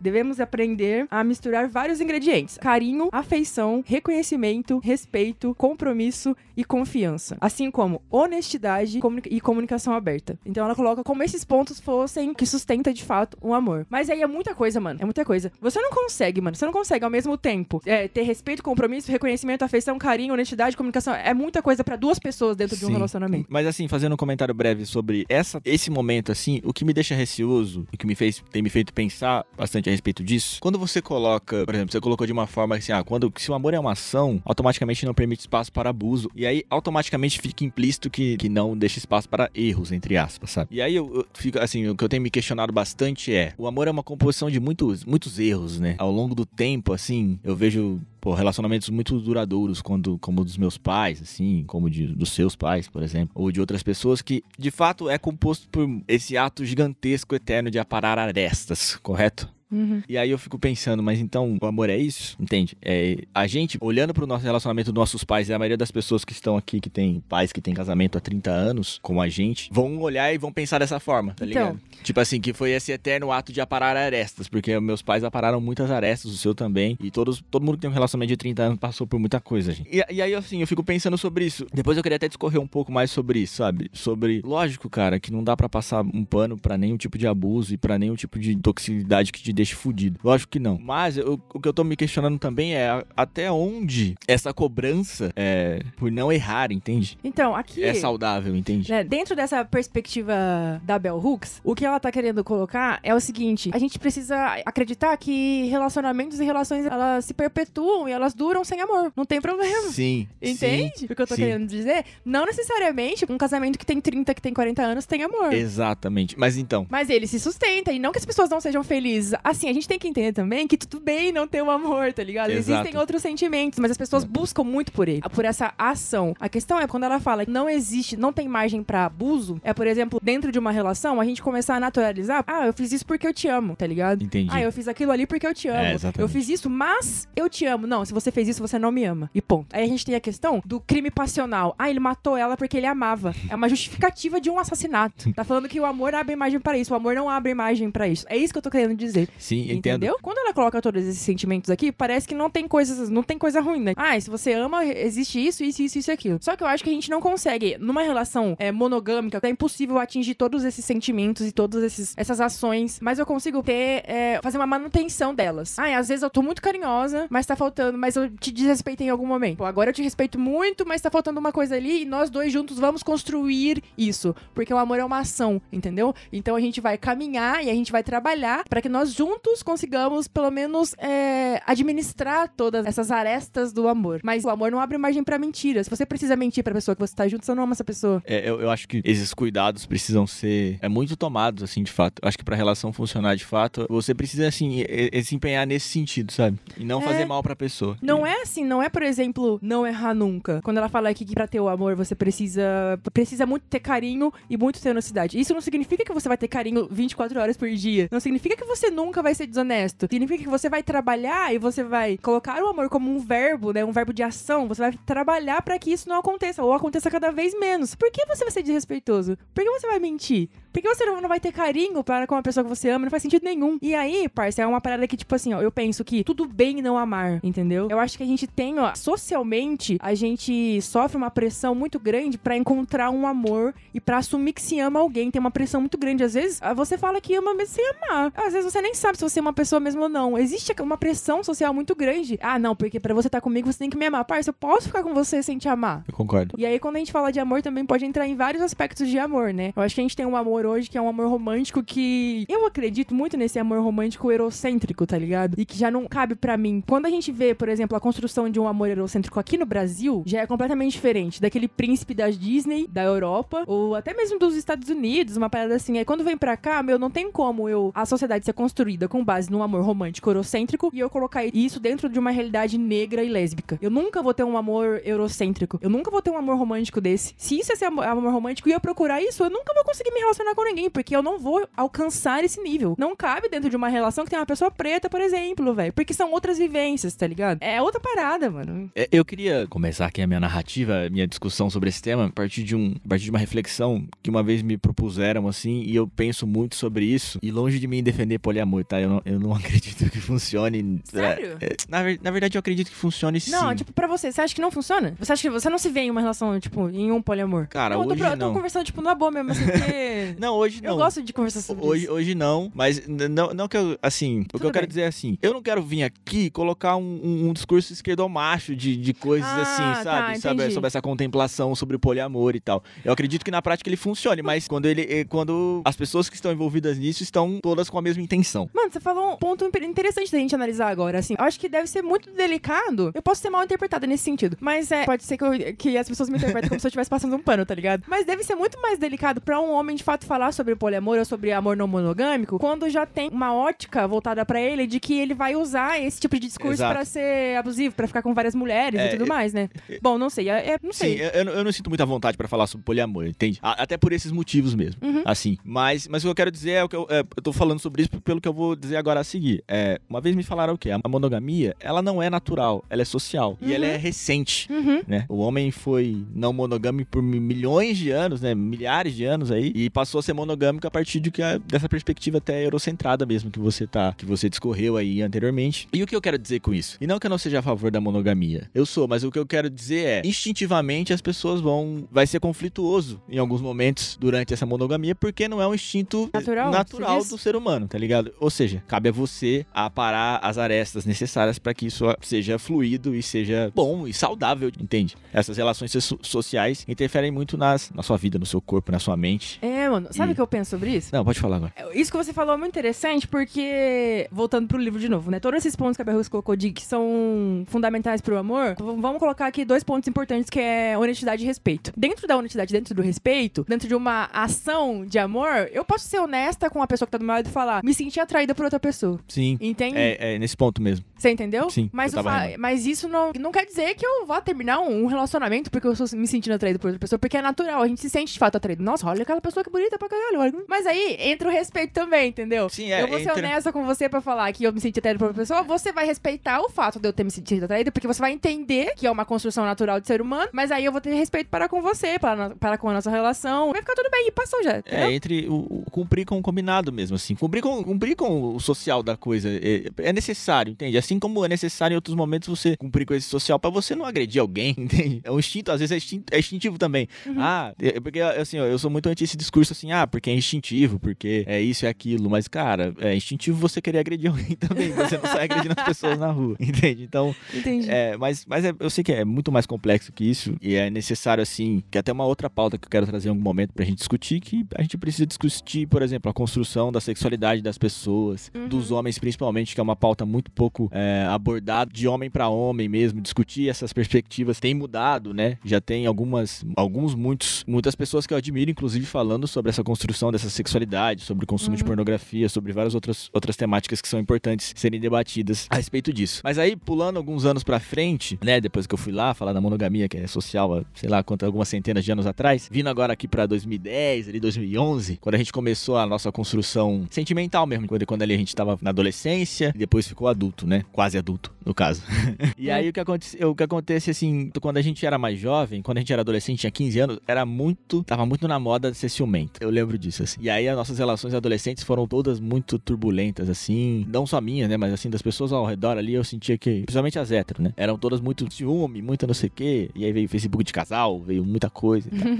B: devemos aprender a misturar vários ingredientes: carinho, afeição, reconhecimento, respeito, compromisso e confiança. Assim como honestidade e comunicação aberta. Então ela coloca como esses pontos fossem que sustenta de fato um amor. Mas aí é muita coisa, mano. É muita coisa. Você não consegue, mano. Você não consegue ao mesmo tempo é, ter respeito, compromisso, reconhecimento, afeição, carinho, honestidade, comunicação. É muita coisa pra duas pessoas dentro de um
A: Sim.
B: relacionamento.
A: Mas assim, fazendo um comentário breve sobre essa, esse momento, assim, o que me deixa receoso, o que me fez, tem me feito pensar bastante a respeito disso, quando você coloca, por exemplo, você colocou de uma forma assim, ah, quando se o amor é uma ação, automaticamente não permite espaço para abuso. E aí, automaticamente fica implícito que, que não deixa espaço para erros, entre aspas, sabe? E aí eu, eu fico, assim, o que eu tenho me questionado bastante é, o amor é uma composição de muitos, muitos erros, né? Ao longo do tempo, assim, eu vejo pô, relacionamentos muito duradouros, quando, como dos meus pais, assim, como de, dos seus pais, por exemplo, ou de outras pessoas, que de fato é composto por esse ato gigantesco, eterno de aparar arestas, correto?
B: Uhum.
A: E aí eu fico pensando, mas então o amor é isso? Entende? É, a gente, olhando pro nosso relacionamento dos nossos pais, e a maioria das pessoas que estão aqui, que tem pais que têm casamento há 30 anos, como a gente, vão olhar e vão pensar dessa forma, tá
B: Então.
A: ligado? Tipo assim, que foi esse eterno ato de aparar arestas, porque meus pais apararam muitas arestas, o seu também, e todos, todo mundo que tem um relacionamento de 30 anos passou por muita coisa, gente. E, e aí, assim, eu fico pensando sobre isso. Depois eu queria até discorrer um pouco mais sobre isso, sabe? Sobre, lógico, cara, que não dá pra passar um pano pra nenhum tipo de abuso e pra nenhum tipo de toxicidade que te deixe fudido. Lógico que não. Mas eu- o que eu tô me questionando também é até onde essa cobrança é por não errar, entende?
B: Então, aqui.
A: É saudável, entende?
B: né, dentro dessa perspectiva da Bell Hooks, o que ela tá querendo colocar é o seguinte: a gente precisa acreditar que relacionamentos e relações elas se perpetuam e elas duram sem amor. Não tem problema.
A: Sim.
B: Entende
A: sim,
B: o que eu tô
A: sim.
B: querendo dizer? Não necessariamente um casamento que tem 30, que tem 40 anos tem amor.
A: Exatamente. Mas então,
B: Mas ele se sustenta, e não que as pessoas não sejam felizes. Assim, a gente tem que entender também que tudo bem não ter um amor, tá ligado?
A: Exato.
B: Existem outros sentimentos, mas as pessoas buscam muito por ele, por essa ação. A questão é quando ela fala que não existe, não tem margem pra abuso, é, por exemplo, dentro de uma relação, a gente começar a naturalizar, ah, eu fiz isso porque eu te amo, tá ligado?
A: entendi.
B: Ah, eu fiz aquilo ali porque eu te amo.
A: É, exatamente.
B: eu fiz isso, mas eu te amo. Não, se você fez isso, você não me ama. E ponto. Aí a gente tem a questão do crime passional. Ah, ele matou ela porque ele amava. É uma justificativa de um assassinato. Tá falando que o amor abre margem pra isso. O amor não abre margem pra isso. É isso que eu tô querendo dizer.
A: Sim, entendo.
B: Entendeu? Quando ela coloca todos esses sentimentos aqui, parece que não tem coisas, não tem coisa ruim, né? Ah, se você ama, existe isso, isso, isso, isso e aquilo. Só que eu acho que a gente não consegue, numa relação é, monogâmica, é impossível atingir todos esses sentimentos e todas essas ações, mas eu consigo ter, é, fazer uma manutenção delas. Ah, às vezes eu tô muito carinhosa, mas tá faltando, mas eu te desrespeitei em algum momento. Pô, agora eu te respeito muito, mas tá faltando uma coisa ali e nós dois juntos vamos construir isso. Porque o amor é uma ação, entendeu? Então a gente vai caminhar e a gente vai trabalhar para que nós juntos consigamos, pelo menos, é, administrar todas essas arestas do amor. Mas o amor não abre margem pra mentira. Se você precisa mentir pra pessoa que você tá junto, você não ama essa pessoa.
A: É, eu, eu acho que esses cuidados precisam ser é muito tomados, assim, de fato. Eu acho que pra relação funcionar de fato, você precisa, assim, se empenhar nesse sentido, sabe? E não
B: É.
A: fazer mal pra pessoa.
B: Não é assim, não é, por exemplo, não errar nunca. Quando ela fala aqui que pra ter o amor você precisa precisa muito ter carinho e muito ter honestidade. Isso não significa que você vai ter carinho 24 horas por dia. Não significa que você nunca vai ser desonesto. Significa que você vai trabalhar e você vai colocar o amor como um verbo, né? Um verbo de ação. Você vai trabalhar pra que isso não aconteça ou aconteça cada vez menos. Por que você vai ser desrespeitoso? Por que você vai mentir? Por que você não vai ter carinho para com a pessoa que você ama? Não faz sentido nenhum. E aí, parça, é uma parada que, tipo assim, ó, eu penso que tudo bem não amar, entendeu? Eu acho que a gente tem, ó, socialmente, a gente sofre uma pressão muito grande pra encontrar um amor e pra assumir que se ama alguém. Tem uma pressão muito grande. Às vezes, ah, você fala que ama mesmo sem amar. Às vezes você nem sabe se você é uma pessoa mesmo ou não. Existe uma pressão social muito grande. Ah, não, porque pra você estar comigo, você tem que me amar. Parça, eu posso ficar com você sem te amar.
A: Eu concordo.
B: E aí, quando a gente fala de amor, também pode entrar em vários aspectos de amor, né? Eu acho que a gente tem um amor hoje que é um amor romântico que. Eu acredito muito nesse amor romântico eurocêntrico, tá ligado? E que já não cabe pra mim. Quando a gente vê, por exemplo, a construção de um amor eurocêntrico aqui no Brasil, já é completamente diferente daquele príncipe da Disney, da Europa, ou até mesmo dos Estados Unidos, uma parada assim. Aí quando vem pra cá, meu, não tem como eu. A sociedade ser construída com base num amor romântico eurocêntrico e eu colocar isso dentro de uma realidade negra e lésbica. Eu nunca vou ter um amor eurocêntrico. Eu nunca vou ter um amor romântico desse. Se isso é ser amor, amor romântico e eu procurar isso, eu nunca vou conseguir me relacionar com ninguém, porque eu não vou alcançar esse nível. Não cabe dentro de uma relação que tem uma pessoa preta, por exemplo, velho. Porque são outras vivências, tá ligado? É outra parada, mano.
A: É, Eu queria começar aqui a minha narrativa, a minha discussão sobre esse tema, a partir de, um, a partir de uma reflexão que uma vez me propuseram, assim, e eu penso muito sobre isso. E longe de mim defender poliamor, tá? Eu não, eu não acredito que funcione.
B: Sério?
A: É, na, na verdade, eu acredito que funcione sim.
B: Não, tipo, pra você, você acha que não funciona? Você acha que você não se vê em uma relação, tipo, em um poliamor?
A: Cara,
B: não, eu tô,
A: hoje
B: pro- eu tô
A: não.
B: conversando, tipo, na boa mesmo, assim, porque...
A: Não, hoje não.
B: Eu gosto de conversar sobre
A: Hoje,
B: isso.
A: hoje não, mas não, não que eu, assim, o que
B: Tudo
A: eu quero
B: bem.
A: dizer é assim, eu não quero vir aqui colocar um, um, um discurso esquerdomacho de, de coisas
B: Ah,
A: assim,
B: tá,
A: sabe? Sabe,
B: entendi.
A: Sobre essa contemplação, sobre o poliamor e tal. Eu acredito que na prática ele funcione, mas quando ele, eh, quando as pessoas que estão envolvidas nisso estão todas com a mesma intenção.
B: Mano, você falou um ponto interessante da gente analisar agora, assim. Eu acho que deve ser muito delicado. Eu posso ser mal interpretada nesse sentido. Mas é. Pode ser que, eu- que as pessoas me interpretem como se eu estivesse passando um pano, tá ligado? Mas deve ser muito mais delicado pra um homem de fato falar sobre poliamor ou sobre amor não monogâmico quando já tem uma ótica voltada pra ele de que ele vai usar esse tipo de discurso pra ser abusivo, pra ficar com várias mulheres
A: É,
B: e tudo
A: é,
B: mais, né? Bom, não sei, é, é- não
A: Sim,
B: sei.
A: eu, eu não- eu não sinto muita vontade pra falar sobre poliamor, entende? Até por esses motivos mesmo,
B: Uhum.
A: assim. Mas, mas o que eu quero dizer é o que eu, é, eu tô falando sobre isso pelo que eu vou dizer agora a seguir. É, uma vez me falaram o quê? A monogamia, ela não é natural, ela é social. E ela é recente.
B: Uhum.
A: Né? O homem foi não monogâmico por mi- milhões de anos, né? Milhares de anos aí, e passou a ser monogâmico a partir de que a- dessa perspectiva até eurocentrada mesmo que você tá, que você discorreu aí anteriormente. E o que eu quero dizer com isso? E não que eu não seja a favor da monogamia. Eu sou, mas o que eu quero dizer é, instintivamente as pessoas vão vai ser conflituoso em alguns momentos durante essa monogamia, porque não é um instinto
B: Natural,
A: natural do ser humano, tá ligado? Ou seja, cabe a você aparar as arestas necessárias para que isso seja fluido e seja bom e saudável, entende? Essas relações so- sociais interferem muito nas, na sua vida, no seu corpo, na sua mente.
B: É, mano, sabe
A: E-
B: o que eu penso sobre isso?
A: Não, pode falar agora.
B: Isso que você falou é muito interessante, porque, voltando pro livro de novo, né? Todos esses pontos que a Berrus colocou de que são fundamentais pro amor, vamos colocar aqui dois pontos importantes que é honestidade e respeito. Dentro da honestidade, dentro do respeito, dentro de uma ação de amor, eu posso ser honesta com a pessoa que tá do meu lado e falar, me sentir atraída por outra pessoa.
A: Sim.
B: Entende?
A: É, é nesse ponto mesmo.
B: Você entendeu?
A: Sim,
B: Mas, fa- mas isso não, não quer dizer que eu vá terminar um, um relacionamento porque eu estou me sentindo atraído por outra pessoa, porque é natural, a gente se sente de fato atraído. Nossa, olha aquela pessoa que bonita pra caralho. Mas aí entra o respeito também, entendeu?
A: Sim, é,
B: eu vou ser
A: entra-
B: honesta com você pra falar que eu me senti atraído por outra pessoa, você vai respeitar o fato de eu ter me sentido atraído, porque você vai entender que é uma construção natural de ser humano, mas aí eu vou ter respeito para com você, para, para com a nossa relação. Vai ficar tudo bem, e passou já. entendeu?
A: É, entre o, o cumprir com o combinado mesmo, assim. Cumprir com, cumprir com o social da coisa. É, é necessário, entende? Assim como é necessário em outros momentos você cumprir com esse social pra você não agredir alguém, entende? É um instinto, às vezes é, instinto, é instintivo também. Ah, é, porque assim, ó, eu sou muito anti esse discurso assim, ah, porque é instintivo, porque é isso e aquilo. Mas, cara, é instintivo você querer agredir alguém também. Você não sai agredindo as pessoas na rua, entende? Então,
B: Entendi.
A: é, mas mas é- eu sei que é muito mais complexo que isso e é necessário, assim, que até uma outra pauta que eu quero trazer em algum momento pra gente discutir, que a gente precisa discutir, por exemplo, a construção da sexualidade das pessoas,
B: Uhum.
A: dos homens principalmente, que é uma pauta muito pouco é, abordada de homem pra homem mesmo, discutir essas perspectivas tem mudado, né? Já tem algumas, alguns, muitos, muitas pessoas que eu admiro, inclusive, falando sobre essa construção dessa sexualidade, sobre o consumo de pornografia, sobre várias outras, outras temáticas que são importantes serem debatidas a respeito disso. Mas aí, pulando alguns anos pra frente, né, depois que eu fui lá falar da monogamia, que é social, sei lá, quanto, algumas centenas de anos atrás, vindo agora aqui pra 2010, ali 2011, quando a gente começou a nossa construção sentimental mesmo, quando, quando ali a gente tava na adolescência, e depois ficou adulto, né, quase adulto, no caso. e aí o que, acontece, o que acontece, assim, quando a gente era mais jovem, quando a gente era adolescente, tinha 15 anos, era muito, tava muito na moda de ser ciumento. Eu lembro disso, assim. E aí as nossas relações adolescentes foram todas muito turbulentas, assim, não só minhas, né, mas assim, das pessoas ao redor ali, eu sentia que, principalmente as hétero, né, eram todas muito ciúme, muita não sei o quê, e aí veio Facebook de casal, veio muita coisa e tal.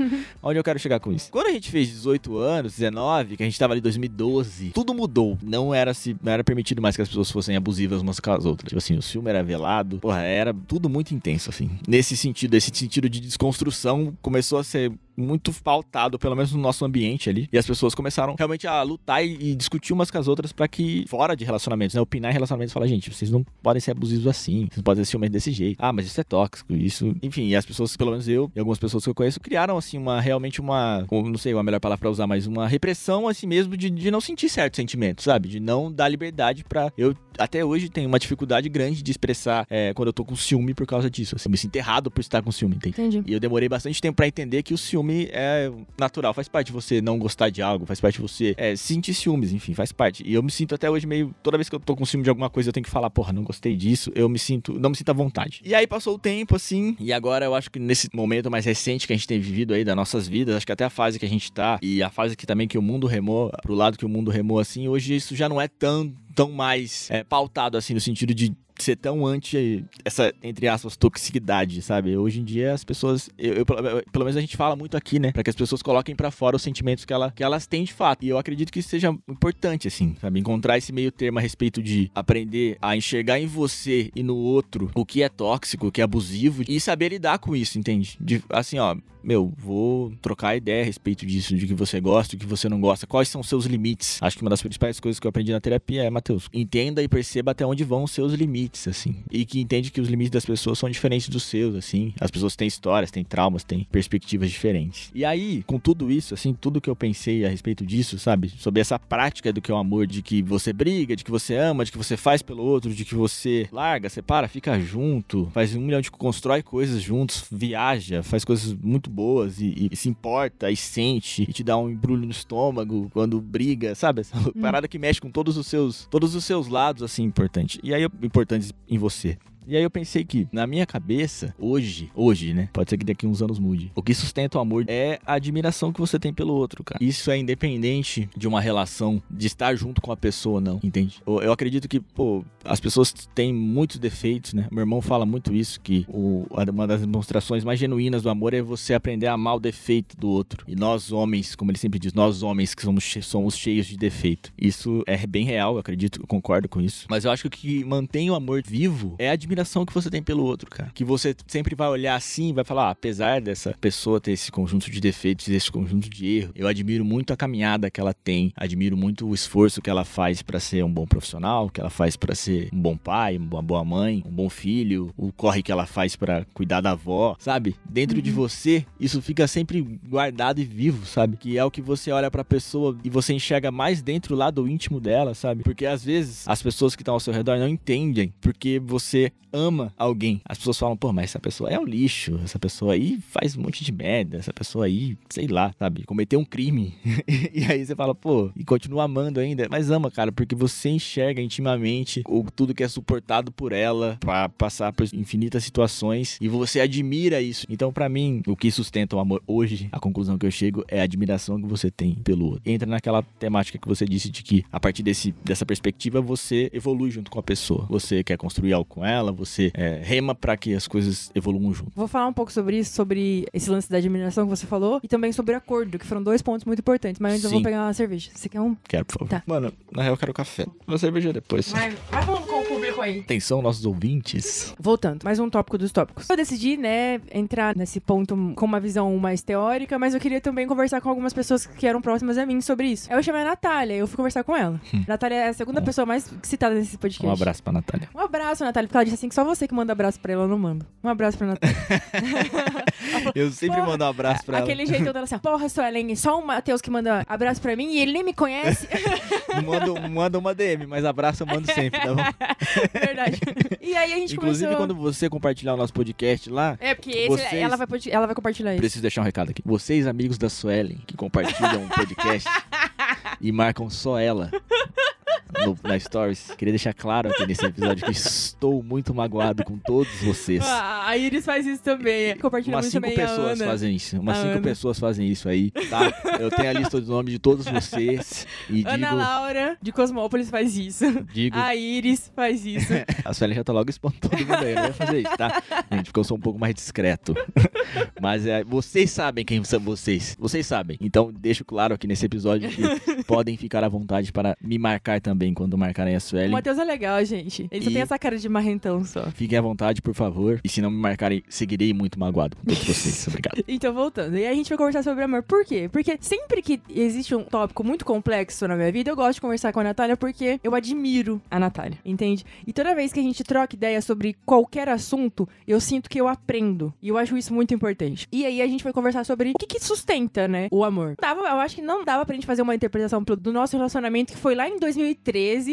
A: Onde eu quero chegar com isso? Quando a gente fez 18 anos, 19, que a gente tava ali em 2012, tudo mudou. Não era se não era permitido mais que as pessoas fossem abusivas umas com as outras. Tipo assim, o ciúme era velado. Porra, era tudo muito intenso, assim. Nesse sentido, esse sentido de desconstrução começou a ser muito pautado, pelo menos no nosso ambiente ali. E as pessoas começaram realmente a lutar e, e discutir umas com as outras pra que, fora de relacionamentos, né? Opinar em relacionamentos e falar, gente, vocês não podem ser abusivos assim. Vocês não podem ser ciumentos desse jeito. Ah, mas isso é tóxico. Isso. Enfim, e as pessoas, pelo menos eu e algumas pessoas que eu conheço, criaram, assim, uma realmente uma. Não sei a melhor palavra pra usar, mas uma repressão assim mesmo de, de não sentir certos sentimentos, sabe? De não dar liberdade pra. Eu até hoje tenho uma dificuldade grande de expressar é, quando eu tô com ciúme por causa disso. Assim, eu me sinto errado por estar com ciúme, entende?
B: Entendi.
A: E eu demorei bastante tempo pra entender que o ciúme é natural, faz parte de você não gostar de algo, faz parte de você é, sentir ciúmes, enfim, faz parte. E eu me sinto até hoje meio. Toda vez que eu tô com ciúme de alguma coisa, eu tenho que falar, porra, não gostei disso, eu me sinto. Não me sinto à vontade. E aí passou o tempo, assim, e agora eu acho que nesse momento mais recente que a gente tem vivido aí das nossas vidas, acho que até a fase que a gente tá, e a fase que também que o mundo remou, pro lado que o mundo remou, assim, hoje isso já não é tão, tão mais é, pautado, assim, no sentido de ser tão anti essa, entre aspas, toxicidade, sabe? Hoje em dia as pessoas, eu, eu- pelo menos a gente fala muito aqui, né? Pra que as pessoas coloquem pra fora os sentimentos que, ela, que elas têm de fato. E eu acredito que isso seja importante, assim, sabe? Encontrar esse meio termo a respeito de aprender a enxergar em você e no outro o que é tóxico, o que é abusivo e saber lidar com isso, entende? De, assim, ó, meu, vou trocar ideia a respeito disso, de que você gosta, do que você não gosta, quais são seus limites. Acho que uma das principais coisas que eu aprendi na terapia é, Matheus, entenda e perceba até onde vão os seus limites, assim. E que entende que os limites das pessoas são diferentes dos seus, assim. As pessoas têm histórias, têm traumas, têm perspectivas diferentes. E aí, com tudo isso, assim, tudo que eu pensei a respeito disso, sabe? Sobre essa prática do que é o amor, de que você briga, de que você ama, de que você faz pelo outro, de que você larga, separa, fica junto, faz um milhão de constrói coisas juntos, viaja, faz coisas muito boas e, e se importa e sente e te dá um embrulho no estômago quando briga, sabe? Essa
B: Hum.
A: parada que mexe com todos os seus, todos os seus lados assim importante. E aí importantes em você. E aí eu pensei que, na minha cabeça, hoje, hoje, né? Pode ser que daqui uns anos mude. O que sustenta o amor é a admiração que você tem pelo outro, cara. Isso é independente de uma relação, de estar junto com a pessoa, não, entende? Eu, acredito que, pô, as pessoas têm muitos defeitos, né? Meu irmão fala muito isso, que o, uma das demonstrações mais genuínas do amor é você aprender a amar o defeito do outro. E nós, homens, como ele sempre diz, nós homens que somos, somos cheios de defeito. Isso é bem real, eu acredito, eu concordo com isso. Mas eu acho que o que mantém o amor vivo é a admiração que você tem pelo outro, cara. Que você sempre vai olhar assim e vai falar, ah, apesar dessa pessoa ter esse conjunto de defeitos, esse conjunto de erros, eu admiro muito a caminhada que ela tem, admiro muito o esforço que ela faz para ser um bom profissional, que ela faz para ser um bom pai, uma boa mãe, um bom filho, o corre que ela faz para cuidar da avó, sabe? Dentro uhum. de você, isso fica sempre guardado e vivo, sabe? Que é o que você olha pra pessoa e você enxerga mais dentro lá do íntimo dela, sabe? Porque às vezes as pessoas que estão ao seu redor não entendem porque você ama alguém. As pessoas falam, pô, mas essa pessoa é um lixo, essa pessoa aí faz um monte de merda, essa pessoa aí, sei lá, sabe, cometeu um crime. e aí você fala, pô, e continua amando ainda. Mas ama, cara, porque você enxerga intimamente o, tudo que é suportado por ela para passar por infinitas situações e você admira isso. Então, para mim, o que sustenta o amor hoje, a conclusão que eu chego é a admiração que você tem pelo outro. Entra naquela temática que você disse de que a partir desse, dessa perspectiva você evolui junto com a pessoa. Você quer construir algo com ela, você é, rema para que as coisas evoluam junto.
B: Vou falar um pouco sobre isso, sobre esse lance da admiração que você falou e também sobre acordo, que foram dois pontos muito importantes. Mas antes eu vou pegar uma cerveja. Você quer um?
A: Quero, por favor.
B: Tá.
A: Mano, na real eu quero café. Uma cerveja depois.
B: Vai, vai falando com
A: Atenção, nossos ouvintes.
B: Voltando, mais um tópico dos tópicos. Eu decidi, né, entrar nesse ponto com uma visão mais teórica, mas eu queria também conversar com algumas pessoas que eram próximas a mim sobre isso. Eu chamei a Natália, eu fui conversar com ela. Natália é a segunda pessoa mais citada nesse podcast.
A: Um abraço pra Natália.
B: Um abraço, Natália, porque ela disse assim que só você que manda abraço pra ela, eu não mando. Um abraço pra Natália.
A: falou, eu sempre mando um abraço pra
B: Aquele
A: ela.
B: jeito dela assim, porra, Suelen, só o Matheus que manda abraço pra mim e ele nem me conhece.
A: manda, manda uma DM, mas abraço eu mando sempre, tá bom?
B: Verdade. E aí a gente
A: Inclusive,
B: começou...
A: quando você compartilhar o nosso podcast lá.
B: É, porque esse,
A: vocês...
B: ela, vai, ela vai compartilhar isso.
A: Preciso deixar um recado aqui. Vocês, amigos da Suelen, que compartilham o podcast e marcam só ela. No, na Stories. Queria deixar claro aqui nesse episódio que estou muito magoado com todos vocês.
B: Ah, a Iris faz isso também. Compartilha
A: Umas cinco pessoas fazem isso. Umas
B: A
A: cinco
B: Ana.
A: pessoas fazem isso aí, tá? Eu tenho a lista dos nomes de todos vocês. E
B: Ana
A: digo,
B: Laura, de Cosmópolis, faz isso.
A: digo
B: A Iris faz isso.
A: A Suelen já tá logo expondo todo mundo aí, eu não ia fazer isso, tá? Gente, porque eu sou um pouco mais discreto. Mas é, vocês sabem quem são vocês. Vocês sabem. Então, deixo claro aqui nesse episódio que podem ficar à vontade para me marcar também quando marcarem a
B: o
A: Suelen.
B: Matheus é legal, gente. Ele só
A: E-
B: tem essa cara de marrentão só.
A: Fiquem à vontade, por favor. E se não me marcarem, seguirei muito magoado com todos vocês. Obrigado.
B: Então, voltando. E aí a gente vai conversar sobre amor. Por quê? Porque sempre que existe um tópico muito complexo na minha vida, eu gosto de conversar com a Natália porque eu admiro a Natália, entende? E toda vez que a gente troca ideia sobre qualquer assunto, eu sinto que eu aprendo. E eu acho isso muito importante. E aí a gente vai conversar sobre o que, que sustenta, né, o amor. Dava, eu acho que não dava pra gente fazer uma interpretação do nosso relacionamento que foi lá em 2013.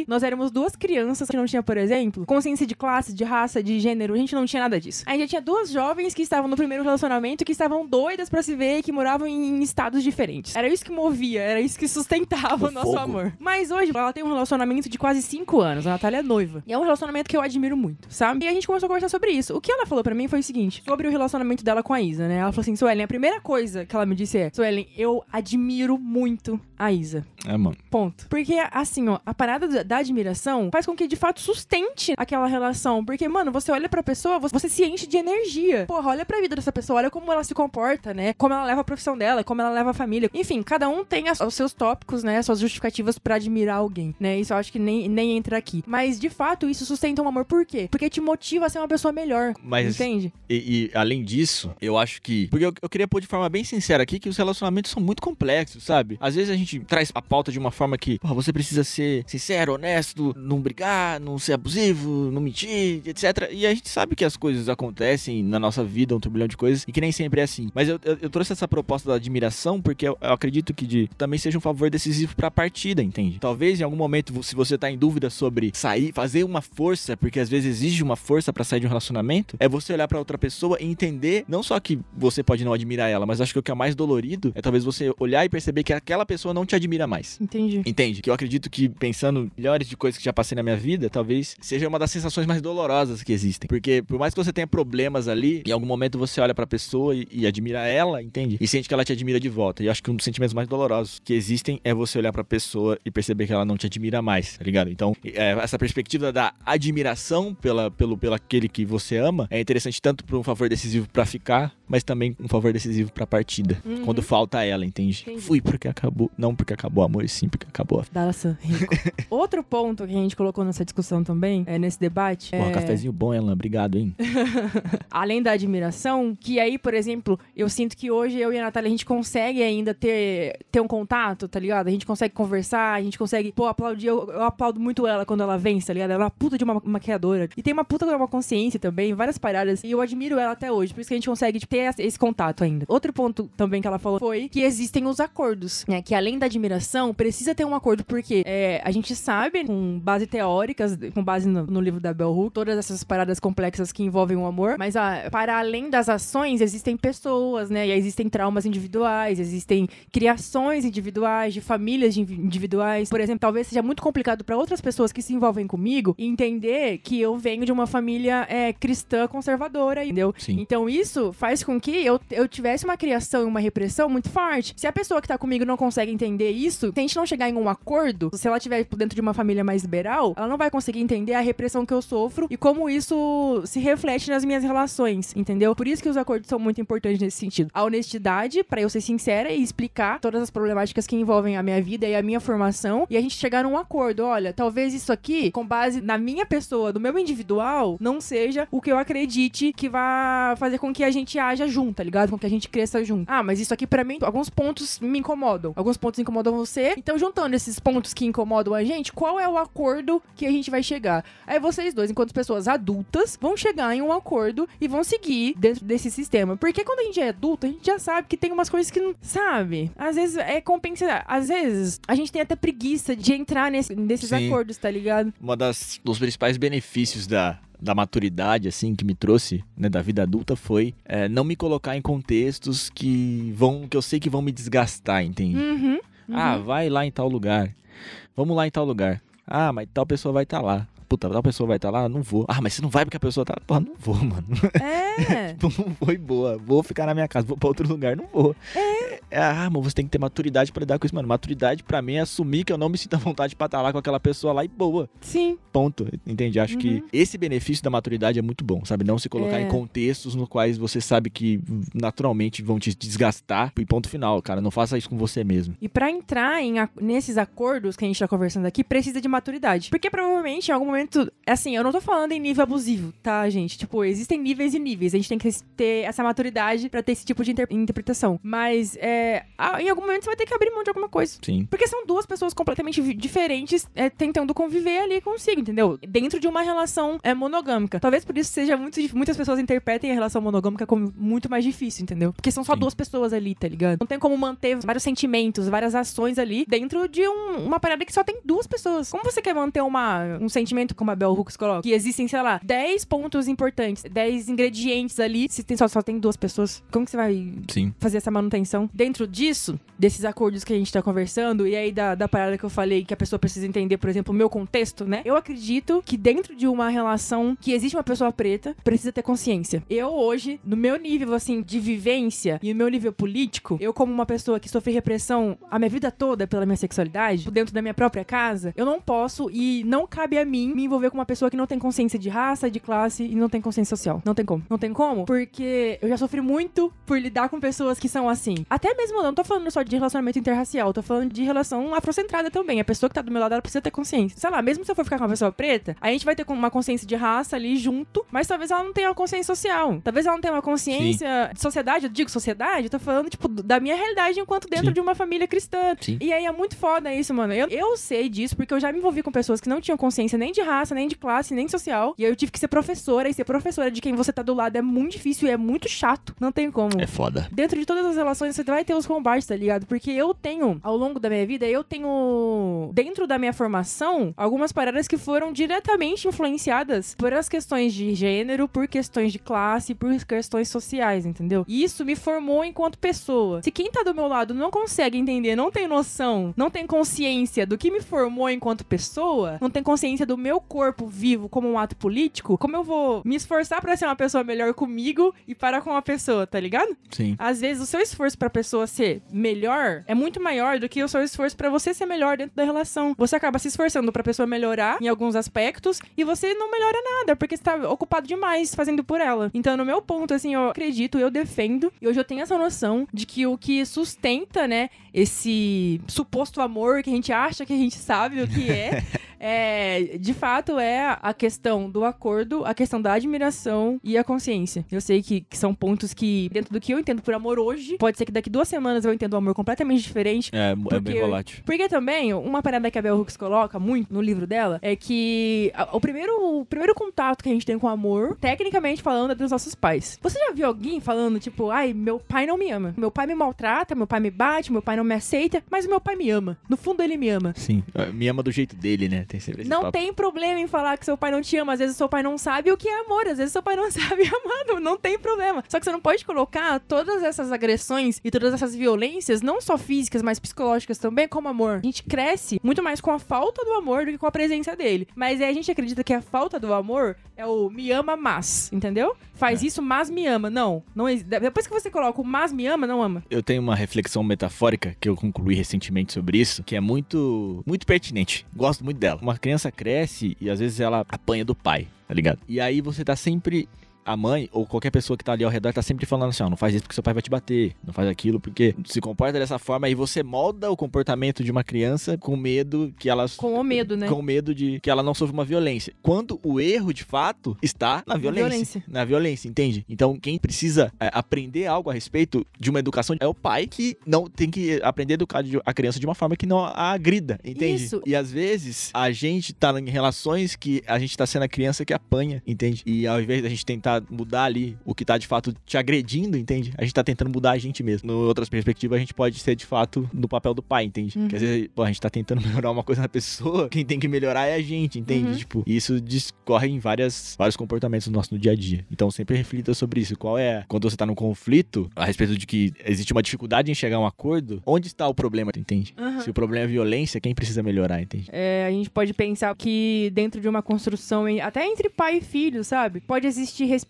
B: Nós éramos duas crianças que não tinha, por exemplo, consciência de classe, de raça, de gênero. A gente não tinha nada disso. A gente já tinha duas jovens que estavam no primeiro relacionamento que estavam doidas pra se ver e que moravam em estados diferentes. Era isso que movia, era isso que sustentava
A: O
B: o nosso
A: fogo.
B: amor. Mas hoje ela tem um relacionamento de quase cinco anos. A Natália é noiva. E é um relacionamento que eu admiro muito, sabe? E a gente começou a conversar sobre isso. O que ela falou pra mim foi o seguinte: sobre o relacionamento dela com a Isa, né? Ela falou assim: Suelen, a primeira coisa que ela me disse é: Suelen, eu admiro muito a Isa.
A: É, mano.
B: Ponto. Porque, assim, ó, a parada da, da admiração faz com que de fato sustente aquela relação. Porque, mano, você olha pra pessoa, você, você se enche de energia. Porra, olha pra vida dessa pessoa, olha como ela se comporta, né? Como ela leva a profissão dela, como ela leva a família. Enfim, cada um tem as- os seus tópicos, né? As suas justificativas pra admirar alguém, né? Isso eu acho que nem, nem entra aqui. Mas, de fato, isso sustenta um amor. Por quê? Porque te motiva a ser uma pessoa melhor.
A: Mas-
B: Entende?
A: E, e, além disso, eu acho que. Porque eu, eu queria pôr de forma bem sincera aqui que os relacionamentos são muito complexos, sabe? Às vezes a gente traz a pauta de uma forma que porra, você precisa ser sincero, honesto, não brigar, não ser abusivo, não mentir, etc. E a gente sabe que as coisas acontecem na nossa vida, um turbilhão de coisas, e que nem sempre é assim. Mas eu, eu, eu trouxe essa proposta da admiração porque eu, eu acredito que de, também seja um favor decisivo pra partida, entende? Talvez em algum momento, se você tá em dúvida sobre sair, fazer uma força, porque às vezes exige uma força pra sair de um relacionamento, é você olhar pra outra pessoa e entender, não só que você pode não admirar ela, mas acho que o que é mais dolorido é talvez você olhar e perceber que aquela pessoa não te admira mais.
B: Entendi.
A: Entende? Que eu acredito que, pensando milhares de coisas que já passei na minha vida, talvez seja uma das sensações mais dolorosas que existem. Porque por mais que você tenha problemas ali, em algum momento você olha pra pessoa e, e admira ela, entende? E sente que ela te admira de volta. E acho que um dos sentimentos mais dolorosos que existem é você olhar pra pessoa e perceber que ela não te admira mais, tá ligado? Então, é, essa perspectiva da admiração pela, pelo, pelo aquele que você ama é interessante tanto por um favor decisivo pra ficar, mas também um favor decisivo pra partida.
B: Uhum.
A: Quando falta ela, entende?
B: Entendi.
A: Fui porque acabou. Não porque acabou o amor, sim porque acabou a
B: Dalasan, rico. Outro ponto que a gente colocou nessa discussão também, é, nesse debate,
A: Pô,
B: é,
A: cafezinho bom, Elan. Obrigado, hein?
B: além da admiração, que aí, por exemplo, eu sinto que hoje eu e a Natália, a gente consegue ainda ter, ter um contato, tá ligado? A gente consegue conversar, a gente consegue, pô, aplaudir. Eu, eu aplaudo muito ela quando ela vence, tá ligado? Ela é uma puta de uma maquiadora. E tem uma puta de uma consciência também, várias paradas. E eu admiro ela até hoje, por isso que a gente consegue tipo, ter esse contato ainda. Outro ponto também que ela falou foi que existem os acordos, né? Que além da admiração, precisa ter um acordo, porque é, a gente sabe, com base teóricas, com base no, no livro da Bell Hooks, todas essas paradas complexas que envolvem o amor, mas ah, para além das ações, existem pessoas, né? E existem traumas individuais, existem criações individuais, de famílias de individuais. Por exemplo, talvez seja muito complicado para outras pessoas que se envolvem comigo entender que eu venho de uma família é, cristã conservadora, entendeu?
A: Sim.
B: Então isso faz com que eu, eu tivesse uma criação e uma repressão muito forte. Se a pessoa que tá comigo não consegue entender isso, se a gente não chegar em um acordo, se ela estiver dentro de uma família mais liberal, ela não vai conseguir entender a repressão que eu sofro e como isso se reflete nas minhas relações, entendeu? Por isso que os acordos são muito importantes nesse sentido. A honestidade, pra eu ser sincera e explicar todas as problemáticas que envolvem a minha vida e a minha formação, e a gente chegar num acordo. Olha, talvez isso aqui, com base na minha pessoa, do meu individual, não seja o que eu acredite que vai fazer com que a gente haja junto, tá ligado? Com que a gente cresça junto. Ah, mas isso aqui pra mim, alguns pontos me incomodam. Alguns pontos incomodam você. Então, juntando esses pontos que incomodam gente, qual é o acordo que a gente vai chegar? Aí vocês dois, enquanto pessoas adultas, vão chegar em um acordo e vão seguir dentro desse sistema. Porque quando a gente é adulto, a gente já sabe que tem umas coisas que não. Sabe? Às vezes é compensar. Às vezes a gente tem até preguiça de entrar nesse, nesses
A: Sim.
B: acordos, tá ligado?
A: Uma das dos principais benefícios da, da maturidade, assim, que me trouxe, né, da vida adulta foi é, não me colocar em contextos que vão, que eu sei que vão me desgastar, entende?
B: Uhum. uhum.
A: Ah, vai lá em tal lugar. Vamos lá em tal lugar. Ah, mas tal pessoa vai estar lá. Puta, tal pessoa vai estar lá? Não vou. Ah, mas você não vai porque a pessoa tá. Porra, não vou, mano.
B: É.
A: Tipo, não foi boa. Vou ficar na minha casa, vou pra outro lugar, não vou. É. Ah, mas você tem que ter maturidade pra lidar com isso, mano. Maturidade pra mim é assumir que eu não me sinto à vontade pra estar lá com aquela pessoa lá e boa.
B: Sim.
A: Ponto. Entende? Acho que esse benefício da maturidade é muito bom, sabe? Não se colocar
B: É.
A: em contextos no quais você sabe que naturalmente vão te desgastar. E ponto final, cara. Não faça isso com você mesmo.
B: E pra entrar em a- nesses acordos que a gente tá conversando aqui, precisa de maturidade. Porque provavelmente em algum momento, assim, eu não tô falando em nível abusivo, tá, gente? Tipo, existem níveis e níveis. A gente tem que ter essa maturidade pra ter esse tipo de inter- interpretação. Mas é, em algum momento você vai ter que abrir mão de alguma coisa.
A: Sim.
B: Porque são duas pessoas completamente diferentes é, tentando conviver ali consigo, entendeu? Dentro de uma relação é, monogâmica. Talvez por isso seja muito muitas pessoas interpretem a relação monogâmica como muito mais difícil, entendeu? Porque são só
A: Sim.
B: duas pessoas ali, tá ligado? Não tem como manter vários sentimentos, várias ações ali dentro de um- uma parada que só tem duas pessoas. Como você quer manter uma, um sentimento como a Bell Hooks coloca, que existem, sei lá, 10 pontos importantes, 10 ingredientes ali, se tem, só, só tem duas pessoas, como que você vai
A: Sim.
B: fazer essa manutenção? Dentro disso, desses acordos que a gente tá conversando, e aí da, da parada que eu falei, que a pessoa precisa entender, por exemplo, o meu contexto, né? Eu acredito que dentro de uma relação que existe uma pessoa preta, precisa ter consciência. Eu hoje, no meu nível, assim, de vivência e no meu nível político, eu como uma pessoa que sofri repressão a minha vida toda pela minha sexualidade, dentro da minha própria casa, eu não posso e não cabe a mim me envolver com uma pessoa que não tem consciência de raça, de classe e não tem consciência social. Não tem como. Não tem como, porque eu já sofri muito por lidar com pessoas que são assim. Até mesmo, não tô falando só de relacionamento interracial, tô falando de relação afrocentrada também. A pessoa que tá do meu lado, ela precisa ter consciência. Sei lá, mesmo se eu for ficar com uma pessoa preta, a gente vai ter uma consciência de raça ali junto, mas talvez ela não tenha uma consciência social. Talvez ela não tenha uma consciência de sociedade, eu digo sociedade, eu tô falando, tipo, da minha realidade enquanto dentro
A: Sim.
B: de uma família cristã.
A: Sim.
B: E aí é muito foda isso, mano. Eu, eu sei disso porque eu já me envolvi com pessoas que não tinham consciência nem de raça, nem de classe, nem social. E aí eu tive que ser professora, e ser professora de quem você tá do lado é muito difícil e é muito chato. Não tem como.
A: É foda.
B: Dentro de todas as relações, você vai ter os combates, tá ligado? Porque eu tenho, ao longo da minha vida, eu tenho, dentro da minha formação, algumas paradas que foram diretamente influenciadas por as questões de gênero, por questões de classe, por questões sociais, entendeu? E isso me formou enquanto pessoa. Se quem tá do meu lado não consegue entender, não tem noção, não tem consciência do que me formou enquanto pessoa, não tem consciência do meu corpo vivo como um ato político, como eu vou me esforçar pra ser uma pessoa melhor comigo e para com a pessoa, tá ligado?
A: Sim.
B: Às vezes o seu esforço pra pessoa ser melhor é muito maior do que o seu esforço pra você ser melhor dentro da relação. Você acaba se esforçando pra pessoa melhorar em alguns aspectos e você não melhora nada porque você tá ocupado demais fazendo por ela. Então, no meu ponto, assim, eu acredito, eu defendo e hoje eu tenho essa noção de que o que sustenta, né, esse suposto amor que a gente acha que a gente sabe o que é. É, de fato, é a questão do acordo, a questão da admiração e a consciência. Eu sei que, que são pontos que, dentro do que eu entendo por amor hoje, pode ser que daqui duas semanas eu entenda um amor completamente diferente.
A: É, é
B: Porque-
A: bem volátil.
B: Porque também, uma parada que a Bell Hooks coloca muito no livro dela é que a- o primeiro, o primeiro contato que a gente tem com o amor, tecnicamente falando, é dos nossos pais. Você já viu alguém falando, tipo, ai, meu pai não me ama. Meu pai me maltrata, meu pai me bate, meu pai não me aceita, mas o meu pai me ama. No fundo, ele me ama.
A: Sim. Me ama do jeito dele, né? Tem sempre esse
B: Não
A: papo.
B: tem problema em falar que seu pai não te ama. Às vezes seu pai não sabe o que é amor. Às vezes seu pai não sabe amar. Não, não tem problema. Só que você não pode colocar todas essas agressões e todas essas violências, não só físicas, mas psicológicas também, como amor. A gente cresce muito mais com a falta do amor do que com a presença dele. Mas aí a gente acredita que a falta do amor é o me ama, mas. Entendeu? Faz isso, mas me ama. Não. não Depois que você coloca o mas me ama, não ama.
A: Eu tenho uma reflexão metafórica que eu concluí recentemente sobre isso, que é muito, muito pertinente. Gosto muito dela. Uma criança cresce e às vezes ela apanha do pai, tá ligado? E aí você tá sempre. A mãe ou qualquer pessoa que tá ali ao redor tá sempre falando assim: ó, não faz isso porque seu pai vai te bater, não faz aquilo porque se comporta dessa forma. Aí você molda o comportamento de uma criança com medo que ela.
B: Com o medo, né?
A: Com medo de que ela não sofra uma violência. Quando o erro, de fato, está na violência.
B: violência.
A: Na violência, entende? Então, quem precisa é, aprender algo a respeito de uma educação é o pai que não tem que aprender a educar a criança de uma forma que não a agrida, entende?
B: Isso.
A: E às vezes a gente tá em relações que a gente tá sendo a criança que apanha, entende? E ao invés da gente tentar mudar ali o que tá de fato te agredindo, entende? A gente tá tentando mudar a gente mesmo. No outras perspectivas, a gente pode ser de fato no papel do pai, entende?
B: Uhum.
A: Que às vezes, pô, a gente tá tentando melhorar uma coisa na pessoa, quem tem que melhorar é a gente, entende?
B: Uhum.
A: Tipo, isso discorre em várias, vários comportamentos nossos no dia a dia. Então sempre reflita sobre isso. Qual é, quando você tá num conflito, a respeito de que existe uma dificuldade em chegar a um acordo, onde está o problema, entende?
B: Aham.
A: Se o problema é violência, quem precisa melhorar, entende?
B: É, a gente pode pensar que dentro de uma construção, em- até entre pai e filho, sabe? Pode existir respeito,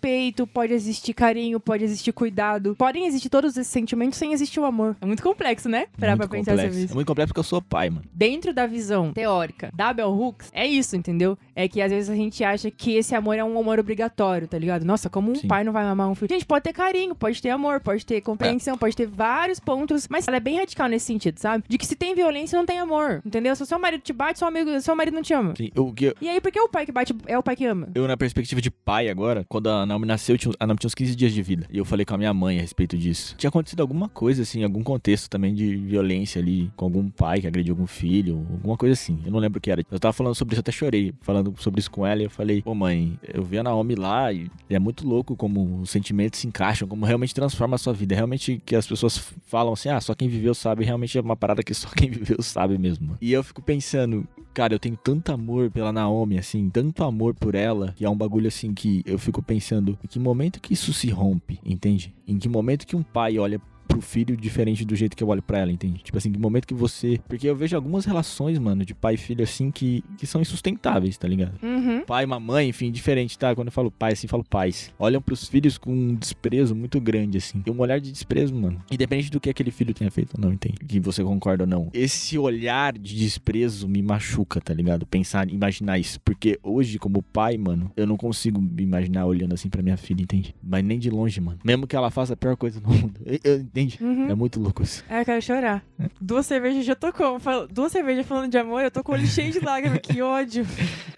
B: pode existir carinho, pode existir cuidado. Podem existir todos esses sentimentos sem existir o amor. É muito complexo, né? Pra
A: muito
B: pensar
A: complexo.
B: sobre
A: É
B: isso.
A: muito complexo porque eu sou pai, mano.
B: Dentro da visão teórica da Bell Hooks, é isso, entendeu? É que às vezes a gente acha que esse amor é um amor obrigatório, tá ligado? Nossa, como um
A: Sim.
B: pai não vai amar um filho? Gente, pode ter carinho, pode ter amor, pode ter compreensão,
A: É.
B: pode ter vários pontos, mas ela é bem radical nesse sentido, sabe? De que se tem violência, não tem amor, entendeu? Se o seu marido te bate, seu, amigo, seu marido não te ama.
A: Sim, que eu,
B: E aí, por que o pai que bate é o pai que ama?
A: eu, na perspectiva de pai agora, quando a Naomi nasceu, a Naomi tinha uns 15 dias de vida. E eu falei com a minha mãe a respeito disso. Tinha acontecido alguma coisa, assim, algum contexto também de violência ali, com algum pai que agrediu algum filho, alguma coisa assim. Eu não lembro o que era. Eu tava falando sobre isso, até chorei, falando sobre isso com ela. E eu falei, pô, mãe, eu vi a Naomi lá e é muito louco como os sentimentos se encaixam, como realmente transforma a sua vida. É realmente que as pessoas falam assim, ah, só quem viveu sabe. Realmente é uma parada que só quem viveu sabe mesmo. E eu fico pensando, cara, eu tenho tanto amor pela Naomi, assim, tanto amor por ela, que é um bagulho assim que eu fico pensando, em que momento que isso se rompe, entende? Em que momento que um pai olha pro filho diferente do jeito que eu olho pra ela, entende? Tipo assim, que momento que você. Porque eu vejo algumas relações, mano, de pai e filho assim que, que são insustentáveis, tá ligado?
B: Uhum.
A: Pai, mamãe, enfim, diferente, tá? Quando eu falo pai, assim, falo pais. Olham pros filhos com um desprezo muito grande, assim. Tem um olhar de desprezo, mano. Independente do que aquele filho tenha feito ou não, entende? Que você concorda ou não. Esse olhar de desprezo me machuca, tá ligado? Pensar, imaginar isso. Porque hoje, como pai, mano, eu não consigo me imaginar olhando assim pra minha filha, entende? Mas nem de longe, mano. Mesmo que ela faça a pior coisa do mundo. Eu, eu, entende?
B: Uhum.
A: É muito louco isso.
B: É, eu quero chorar. Duas cervejas já tocou. Fal- Duas cervejas falando de amor, eu tô com o olho cheio de lágrimas. Que ódio.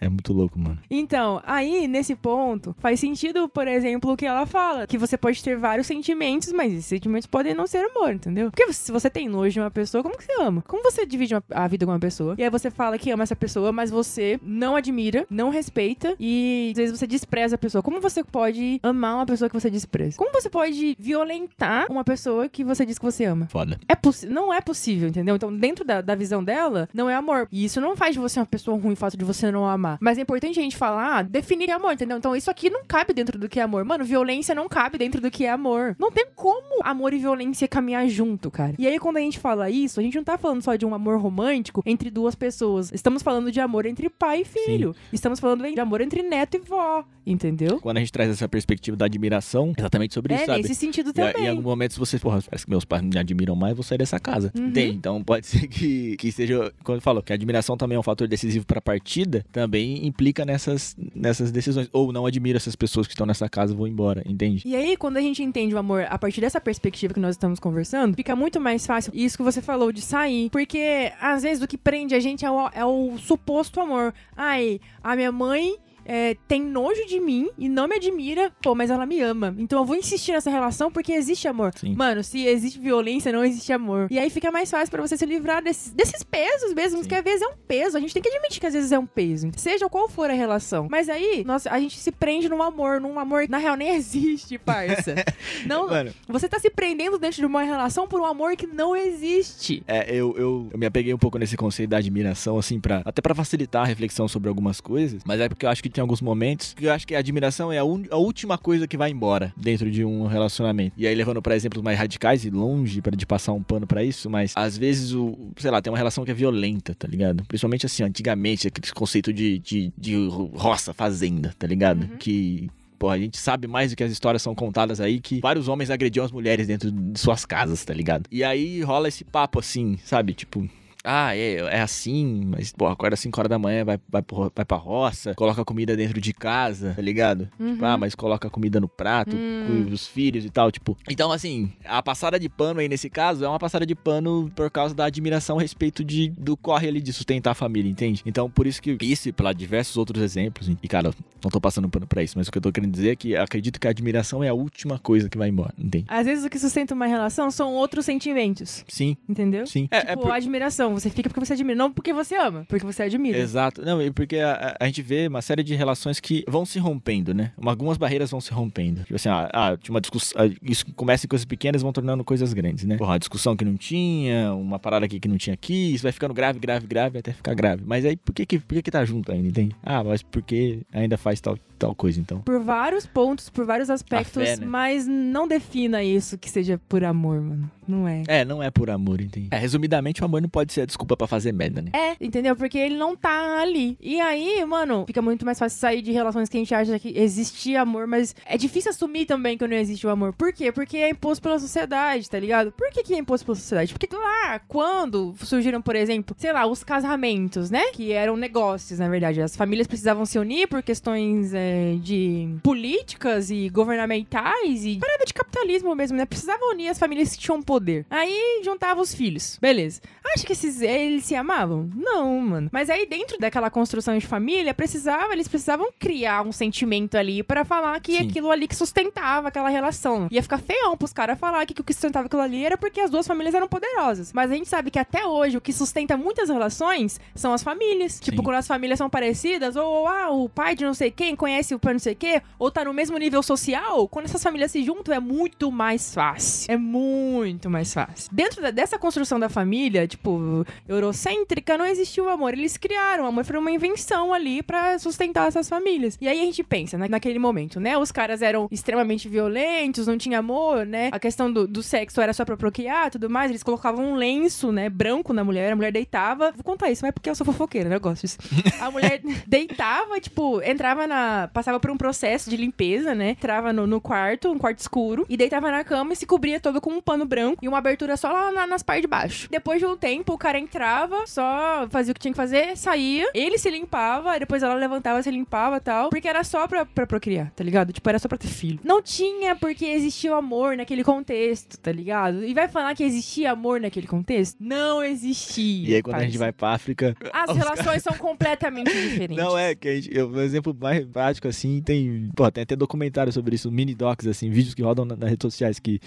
A: É muito louco, mano.
B: Então, aí, nesse ponto, faz sentido, por exemplo, o que ela fala. Que você pode ter vários sentimentos, mas esses sentimentos podem não ser amor, entendeu? Porque se você tem nojo de uma pessoa, como que você ama? Como você divide uma- a vida com uma pessoa? E aí você fala que ama essa pessoa, mas você não admira, não respeita e às vezes você despreza a pessoa. Como você pode amar uma pessoa que você despreza? Como você pode violentar uma pessoa que você diz que você ama?
A: Foda.
B: É não é possível, entendeu? Então, dentro da, da visão dela, não é amor. E isso não faz de você uma pessoa ruim, o fato de você não amar. Mas é importante a gente falar, definir amor, entendeu? Então, isso aqui não cabe dentro do que é amor. Mano, violência não cabe dentro do que é amor. Não tem como amor e violência caminhar junto, cara. E aí, quando a gente fala isso, a gente não tá falando só de um amor romântico entre duas pessoas. Estamos falando de amor entre pai e filho. Estamos falando de amor entre neto e vó, entendeu?
A: Quando a gente traz essa perspectiva da admiração, exatamente sobre isso,
B: É
A: sabe?
B: nesse sentido
A: E
B: também.
A: em algum momento, se você, porra, parece que meus pais me admiram mais, vou sair dessa casa.
B: Uhum.
A: Entende? Então pode ser que, que seja. Quando eu falo que a admiração também é um fator decisivo pra partida, também implica nessas, nessas decisões. Ou não admiro essas pessoas que estão nessa casa, vou embora, entende?
B: E aí, quando a gente entende o amor a partir dessa perspectiva que nós estamos conversando, fica muito mais fácil isso que você falou de sair. Porque, às vezes, o que prende a gente é o, é o suposto amor. Ai, a minha mãe. É, tem nojo de mim e não me admira, pô, mas ela me ama. Então eu vou insistir nessa relação porque existe amor.
A: Sim.
B: Mano, se existe violência, não existe amor. E aí fica mais fácil pra você se livrar desses, desses pesos mesmo,
A: Sim.
B: que às vezes é um peso. A gente tem que admitir que às vezes é um peso. Seja qual for a relação. Mas aí, nossa, a gente se prende num amor, num amor que na real nem existe, parça. não,
A: Mano,
B: você tá se prendendo dentro de uma relação por um amor que não existe.
A: é, eu, eu, eu me apeguei um pouco nesse conceito da admiração, assim, pra, até pra facilitar a reflexão sobre algumas coisas, mas é porque eu acho que tem alguns momentos que eu acho que a admiração é a, un- a última coisa que vai embora dentro de um relacionamento. E aí, levando pra exemplos mais radicais e longe para de passar um pano pra isso, mas às vezes o, sei lá, tem uma relação que é violenta, tá ligado? Principalmente assim, antigamente, aquele conceito de, de, de roça, fazenda, tá ligado?
B: Uhum.
A: Que Pô, a gente sabe mais do que as histórias são contadas aí que vários homens agrediam as mulheres dentro de suas casas, tá ligado? E aí rola esse papo assim, sabe? Tipo. Ah, é, é assim, mas, pô, acorda às 5 horas da manhã, vai, vai, pro- vai pra roça, coloca comida dentro de casa, tá ligado? Tipo, ah, mas coloca comida no prato,
B: Hum.
A: com os filhos e tal, tipo. Então, assim, a passada de pano aí nesse caso é uma passada de pano por causa da admiração a respeito de, do corre ali de sustentar a família, entende? Então, por isso que isso pela diversos outros exemplos, e cara, não tô passando pano pra isso, mas o que eu tô querendo dizer é que acredito que a admiração é a última coisa que vai embora, entende?
B: Às vezes o que sustenta uma relação são outros sentimentos.
A: Sim,
B: Entendeu?
A: sim. É,
B: Tipo,
A: é por-
B: admiração. Você fica porque você admira. Não porque você ama, porque você admira.
A: Exato. Não, e porque a, a- a gente vê uma série de relações que vão se rompendo, né? Uma- Algumas barreiras vão se rompendo. Tipo assim, ah, ah, uma discussão. ah, Isso começa em coisas pequenas vão tornando coisas grandes, né? Porra, uma discussão que não tinha, uma parada aqui que não tinha aqui, isso vai ficando grave, grave, grave, até ficar grave. Mas aí, por que que, por que, que tá junto ainda, entende? Ah, mas porque ainda faz tal, tal coisa, então.
B: Por vários pontos, por vários aspectos,
A: fé, né?
B: mas não defina isso que seja por amor, mano. Não é.
A: É, não é por amor, entende? É, resumidamente, o amor não pode ser a desculpa pra fazer merda, né?
B: É, entendeu? Porque ele não tá ali. E aí, mano, fica muito mais fácil sair de relações que a gente acha que existia amor, mas é difícil assumir também que não existe o amor. Por quê? Porque é imposto pela sociedade, tá ligado? Por que, que é imposto pela sociedade? Porque lá, quando surgiram, por exemplo, sei lá, os casamentos, né? Que eram negócios, na verdade. As famílias precisavam se unir por questões é, de políticas e governamentais e parada de capitalismo mesmo, né? Precisavam unir as famílias que tinham poder. Aí juntava os filhos. Beleza. Acha que esses eles se amavam? Não, mano. Mas aí dentro daquela construção de família, precisava, eles precisavam criar um sentimento ali pra falar que
A: Sim.
B: aquilo ali que sustentava aquela relação. Ia ficar feião pros caras falar que o que sustentava aquilo ali era porque as duas famílias eram poderosas. Mas a gente sabe que até hoje o que sustenta muitas relações são as famílias. Tipo,
A: Sim.
B: quando as famílias são parecidas, ou ah, o pai de não sei quem conhece conhece o pai não sei o quê, ou tá no mesmo nível social, quando essas famílias se juntam é muito mais fácil. É muito mais fácil. Dentro da, dessa construção da família, tipo, eurocêntrica, não existiu o amor. Eles criaram. O amor foi uma invenção ali para sustentar essas famílias. E aí a gente pensa, né, naquele momento, né? Os caras eram extremamente violentos, não tinha amor, né? A questão do, do sexo era só pra procriar tudo mais. Eles colocavam um lenço, né, branco na mulher. A mulher deitava. Vou contar isso, mas é porque eu sou fofoqueira, né? Eu gosto disso. A mulher deitava, tipo, entrava na. Passava por um processo de limpeza, né? Entrava no, no quarto, um quarto escuro, e deitava na cama e se cobria todo com um pano branco e uma abertura só lá na, nas partes de baixo. Depois de um tempo, o cara entrava, só fazia o que tinha que fazer, saía, ele se limpava, depois ela levantava, se limpava e tal, porque era só pra, pra procriar, tá ligado? Tipo, era só pra ter filho. Não tinha porque existia o amor naquele contexto, tá ligado? E vai falar que existia amor naquele contexto? Não existia.
A: E aí, quando a gente vai pra África.
B: As relações são completamente diferentes.
A: Não, é, que a gente, eu, um exemplo mais prático, assim, tem. Pô, tem até documentário sobre isso, mini docs, assim, vídeos que rodam na- nas redes sociais que,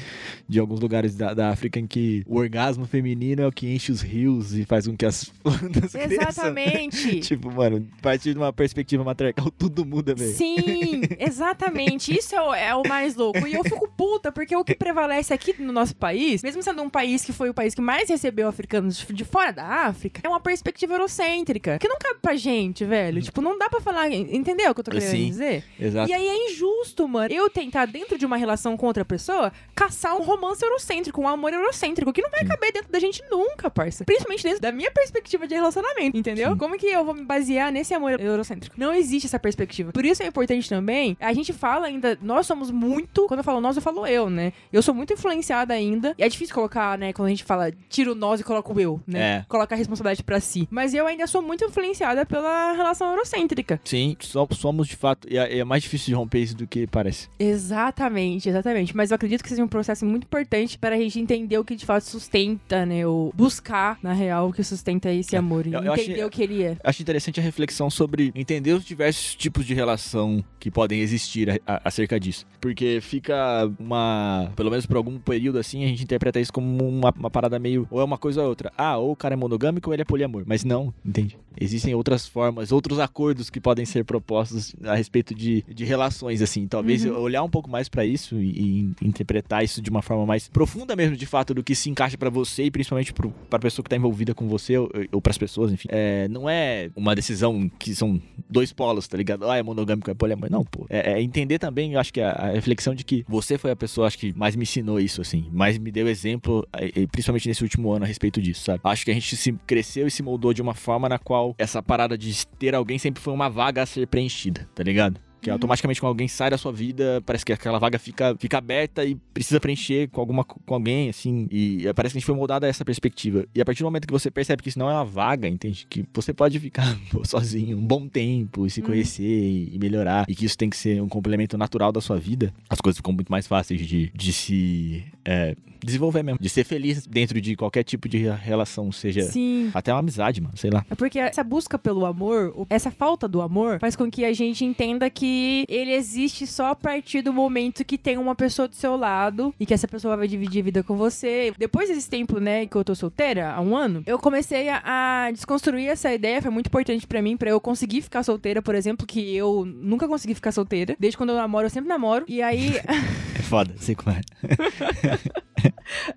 A: de alguns lugares da, da África em que o orgasmo feminino é o que enche os rios e faz com que as plantas cresçam.
B: Exatamente.
A: Tipo, mano, a partir de uma perspectiva matriarcal, tudo muda, velho.
B: Sim, exatamente. Isso é o, é o mais louco. E eu fico puta, porque o que prevalece aqui no nosso país, mesmo sendo um país que foi o país que mais recebeu africanos de fora da África, é uma perspectiva eurocêntrica. Que não cabe pra gente, velho. Tipo, não dá pra falar. Entendeu o que eu tô querendo
A: Sim.
B: Dizer?
A: Exato.
B: E aí é injusto, mano, eu tentar, dentro de uma relação com outra pessoa, caçar um romance eurocêntrico, um amor eurocêntrico, que não vai caber dentro da gente nunca, parça. Principalmente dentro da minha perspectiva de relacionamento, entendeu?
A: Sim.
B: Como que eu vou me basear nesse amor eurocêntrico? Não existe essa perspectiva. Por isso é importante também, a gente fala ainda, nós somos muito, quando eu falo nós, eu falo eu, né? Eu sou muito influenciada ainda, e é difícil colocar, né, quando a gente fala tira o nós e coloca o eu, né?
A: É.
B: Coloca a responsabilidade pra si. Mas eu ainda sou muito influenciada pela relação eurocêntrica.
A: Sim, so- somos de fato. É, é mais difícil de romper isso do que parece.
B: Exatamente, exatamente. Mas eu acredito que seja um processo muito importante para a gente entender o que de fato sustenta, né? Ou buscar, na real, o que sustenta esse
A: É,
B: amor. E
A: eu- eu
B: entender
A: achei-
B: o que ele é.
A: Acho interessante a reflexão sobre entender os diversos tipos de relação que podem existir a- a- acerca disso. Porque fica uma. Pelo menos por algum período assim, a gente interpreta isso como uma, uma parada meio. Ou é uma coisa ou outra. Ah, ou o cara é monogâmico ou ele é poliamor. Mas não, entende? Existem outras formas, outros acordos que podem ser propostos a respeito de, de relações, assim. Talvez
B: Uhum.
A: olhar um pouco mais pra isso e, e interpretar isso de uma forma mais profunda mesmo, de fato, do que se encaixa pra você e principalmente pro, pra pessoa que tá envolvida com você ou, ou pras pessoas, enfim. É, não é uma decisão que são dois polos, tá ligado? Ah, é monogâmico, é poliamor. Não, pô. É, é entender também, eu acho que a, a reflexão de que você foi a pessoa, acho que mais me ensinou isso, assim. Mais me deu exemplo, principalmente nesse último ano, a respeito disso, sabe? Acho que a gente se cresceu e se moldou de uma forma na qual essa parada de ter alguém sempre foi uma vaga a ser preenchida, tá ligado? Que
B: Uhum.
A: automaticamente quando alguém sai da sua vida, parece que aquela vaga fica, fica aberta e precisa preencher com alguma com alguém, assim. E parece que a gente foi moldado a essa perspectiva. E a partir do momento que você percebe que isso não é uma vaga, entende? Que você pode ficar pô, sozinho um bom tempo e se
B: Uhum.
A: conhecer e, e melhorar. E que isso tem que ser um complemento natural da sua vida. As coisas ficam muito mais fáceis de, de se é, desenvolver mesmo. De ser feliz dentro de qualquer tipo de relação, seja
B: Sim.
A: até uma amizade, mano. Sei lá.
B: É porque essa busca pelo amor, essa falta do amor, faz com que a gente entenda que ele existe só a partir do momento que tem uma pessoa do seu lado e que essa pessoa vai dividir a vida com você. Depois desse tempo, né, que eu tô solteira, há um ano, eu comecei a, a desconstruir essa ideia. Foi muito importante pra mim, pra eu conseguir ficar solteira, por exemplo, que eu nunca consegui ficar solteira. Desde quando eu namoro, eu sempre namoro. E aí,
A: foda, sei como é.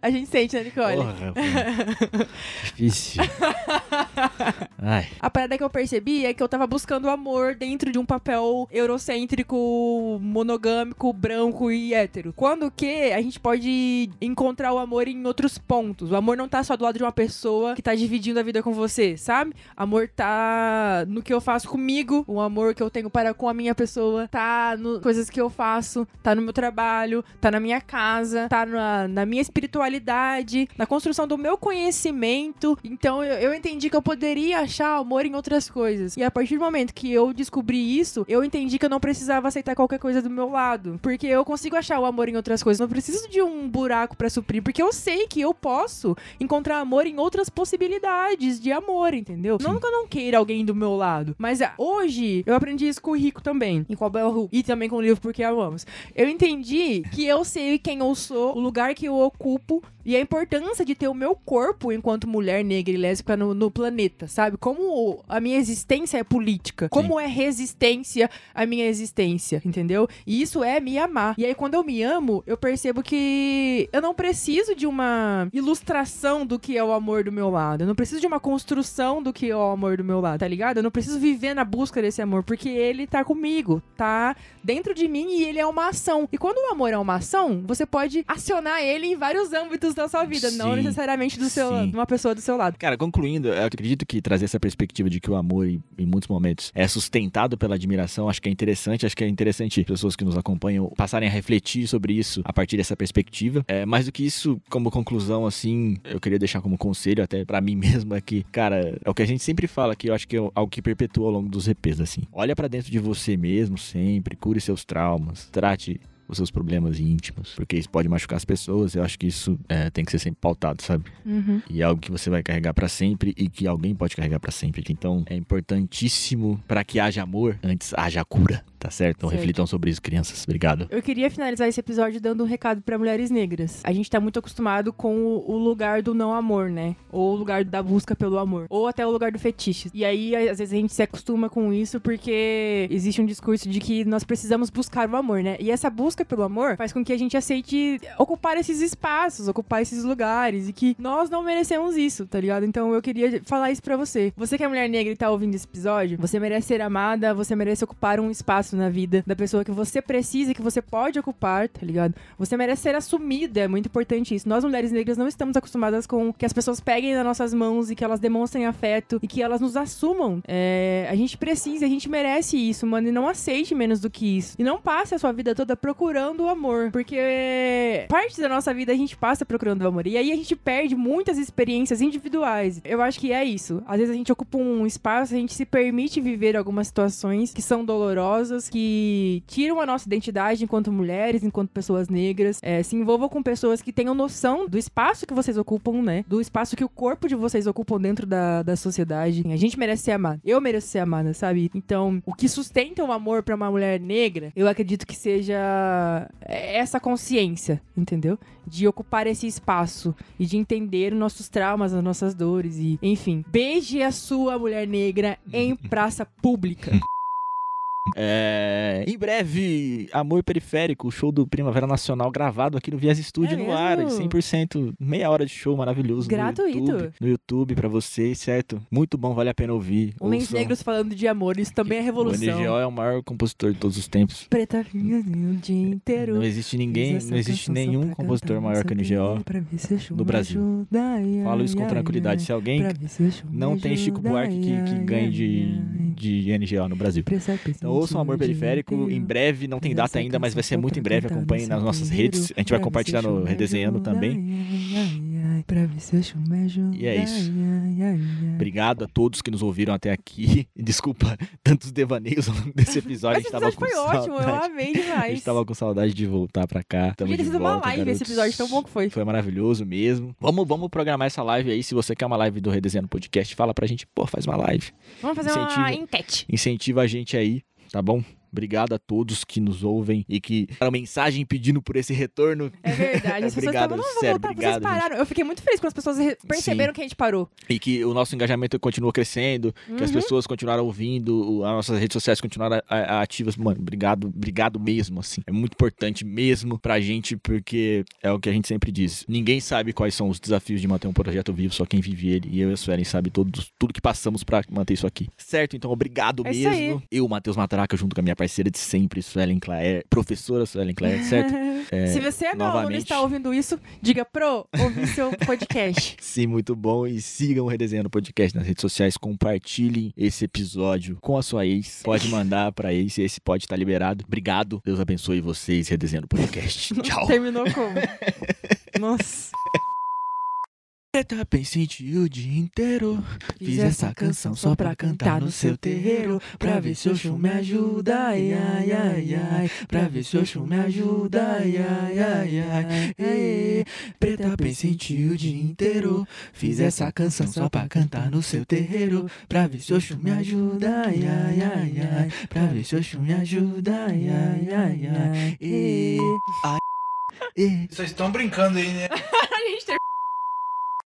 B: a gente sente, né, Nicole?
A: Porra. Difícil. Ai.
B: A parada que eu percebi é que eu tava buscando amor dentro de um papel eurocêntrico, monogâmico, branco e hétero. Quando que a gente pode encontrar o amor em outros pontos. O amor não tá só do lado de uma pessoa que tá dividindo a vida com você, sabe? Amor tá no que eu faço comigo, o amor que eu tenho para com a minha pessoa, tá no coisas que eu faço, tá no meu trabalho, tá na minha casa, tá na, na minha espiritualidade, na construção do meu conhecimento. Então eu, eu entendi que eu poderia achar amor em outras coisas. E a partir do momento que eu descobri isso, eu entendi que eu não precisava aceitar qualquer coisa do meu lado. Porque eu consigo achar o amor em outras coisas. Não preciso de um buraco pra suprir. Porque eu sei que eu posso encontrar amor em outras possibilidades de amor, entendeu? Não que eu não queira alguém do meu lado. Mas ah, hoje eu aprendi isso com o Rico também. Em Cobel Ru. E também com o livro Porque Amamos. Eu entendi que eu sei quem eu sou, o lugar que eu ocupo E a importância de ter o meu corpo enquanto mulher negra e lésbica no, no planeta, sabe? Como a minha existência é política. Como é resistência a minha existência, entendeu? E isso é me amar. E aí, quando eu me amo, eu percebo que eu não preciso de uma ilustração do que é o amor do meu lado. Eu não preciso de uma construção do que é o amor do meu lado, tá ligado? Eu não preciso viver na busca desse amor, porque ele tá comigo, tá dentro de mim e ele é uma ação. E quando o amor é uma ação, você pode acionar ele em vários âmbitos da sua vida, não
A: Sim,
B: necessariamente do seu,
A: sim.
B: de uma pessoa do seu lado.
A: Cara, concluindo, eu acredito que trazer essa perspectiva de que o amor, em, em muitos momentos, é sustentado pela admiração, acho que é interessante. Acho que é interessante pessoas que nos acompanham passarem a refletir sobre isso a partir dessa perspectiva. É, mais do que isso, como conclusão, assim, eu queria deixar como conselho, até pra mim mesmo, é que, cara, é o que a gente sempre fala, que eu acho que é algo que perpetua ao longo dos EPs, assim. Olha pra dentro de você mesmo sempre, cure seus traumas, trate os seus problemas íntimos, porque isso pode machucar as pessoas. Eu acho que isso é, tem que ser sempre pautado, sabe?
B: Uhum.
A: E é algo que você vai carregar pra sempre e que alguém pode carregar pra sempre. Então é importantíssimo pra que haja amor, antes haja cura, tá certo? Então
B: Certo.
A: reflitam sobre isso, crianças. Obrigado.
B: Eu queria finalizar esse episódio dando um recado pra mulheres negras. A gente tá muito acostumado com o, lugar do não amor, né? Ou o lugar da busca pelo amor. Ou até o lugar do fetiche. E aí, às vezes, a gente se acostuma com isso porque existe um discurso de que nós precisamos buscar o amor, né? E essa busca pelo amor faz com que a gente aceite ocupar esses espaços, ocupar esses lugares. E que nós não merecemos isso, tá ligado? Então eu queria falar isso pra você. Você que é mulher negra e tá ouvindo esse episódio, você merece ser amada, você merece ocupar um espaço na vida da pessoa que você precisa, que você pode ocupar, tá ligado? Você merece ser assumida, é muito importante isso. Nós, mulheres negras, não estamos acostumadas com que as pessoas peguem nas nossas mãos e que elas demonstrem afeto e que elas nos assumam. É, a gente precisa, a gente merece isso, mano, e não aceite menos do que isso. E não passe a sua vida toda procurando o amor, porque parte da nossa vida a gente passa procurando o amor. E aí a gente perde muitas experiências individuais. Eu acho que é isso. Às vezes a gente ocupa um espaço, a gente se permite viver algumas situações que são dolorosas, que tiram a nossa identidade enquanto mulheres, enquanto pessoas negras. É, se envolvam com pessoas que tenham noção do espaço que vocês ocupam, né? Do espaço que o corpo de vocês ocupam dentro da, da sociedade. A gente merece ser amada. Eu mereço ser amada, sabe? Então, o que sustenta o amor pra uma mulher negra, eu acredito que seja essa consciência, entendeu? De ocupar esse espaço e de entender os nossos traumas, as nossas dores e, enfim, beije a sua mulher negra em praça pública.
A: É, em breve, Amor Periférico, o show do Primavera Nacional gravado aqui no Vias Studio
B: É
A: no ar,
B: mesmo?
A: 100%, meia hora de show maravilhoso
B: Gratuito.
A: no YouTube, no YouTube pra vocês, certo? Muito bom, vale a pena ouvir.
B: Homens
A: Ouçam.
B: negros falando de amor, isso também é
A: O
B: revolução.
A: NGO é o maior compositor de todos os tempos.
B: Preta o dia inteiro.
A: Não existe ninguém, não existe nenhum compositor maior que o NGO.
B: o
A: no Brasil. Falo isso com tranquilidade. Se alguém
B: o
A: não tem Chico Buarque que, que ganhe de, de NGO no Brasil. Então ouçam Amor Periférico em breve, não tem data ainda, mas vai ser muito em breve. Acompanhem nas nossas redes. A gente vai compartilhar no Redesenhando também.
B: Pra ver se ajuda,
A: E é isso.
B: ai, ai, ai.
A: Obrigado a todos que nos ouviram até aqui. Desculpa tantos devaneios ao longo desse episódio.
B: Esse
A: a
B: episódio foi ótimo, eu
A: saudade.
B: amei
A: A
B: demais.
A: gente tava com saudade de voltar pra cá. Tamo
B: Podia ter sido uma live esse
A: garotos.
B: episódio, tão bom que foi.
A: Foi maravilhoso mesmo. Vamos, vamos programar essa live aí. Se você quer uma live do Redesenhando Podcast, fala pra gente, pô, faz uma live.
B: Vamos fazer uma
A: Incentivo.
B: enquete.
A: Incentiva a gente aí, tá bom? Obrigado a todos que nos ouvem e que deram mensagem pedindo por esse retorno.
B: É verdade. As
A: Obrigado,
B: estavam, não,
A: sério,
B: voltar.
A: obrigado,
B: Vocês pararam. Eu fiquei muito feliz quando as pessoas perceberam que a gente parou.
A: E que o nosso engajamento continua crescendo, que as
B: Uhum.
A: pessoas continuaram ouvindo, as nossas redes sociais continuaram a- a- ativas. Mano, obrigado, obrigado mesmo, assim. É muito importante mesmo pra gente, porque é o que a gente sempre diz. Ninguém sabe quais são os desafios de manter um projeto vivo, só quem vive ele. E eu e a Suelen sabe todos, tudo que passamos pra manter isso aqui. Certo? Então, obrigado
B: É
A: mesmo. Eu, Matheus Matraca, junto com a minha parceira de sempre, Suelen Claire, professora Suelen Claire, certo? É,
B: Se você é meu aluno e está ouvindo isso, diga pro, ouvi seu podcast.
A: Sim, muito bom. E sigam o Redesenhando Podcast nas redes sociais. Compartilhem esse episódio com a sua ex. Pode mandar pra ex, esse pode estar liberado. Obrigado. Deus abençoe vocês, Redesenhando Podcast. Tchau.
B: Terminou como? Nossa.
A: Preta, pensei o dia inteiro. Fiz essa canção só pra cantar no seu terreiro. Pra ver se o show me ajuda, ai, ai, ai, ai. Pra ver se o show me ajuda, ai, ai, ai, ai. Ê, Preta, pensei o dia inteiro. Fiz essa canção só pra cantar no seu terreiro. Pra ver se o show me ajuda, ai, ai, ai, ai. Pra ver se o show me ajuda, ai, ai, ai, ai.
C: É.
A: Vocês estão brincando aí, né?
B: A gente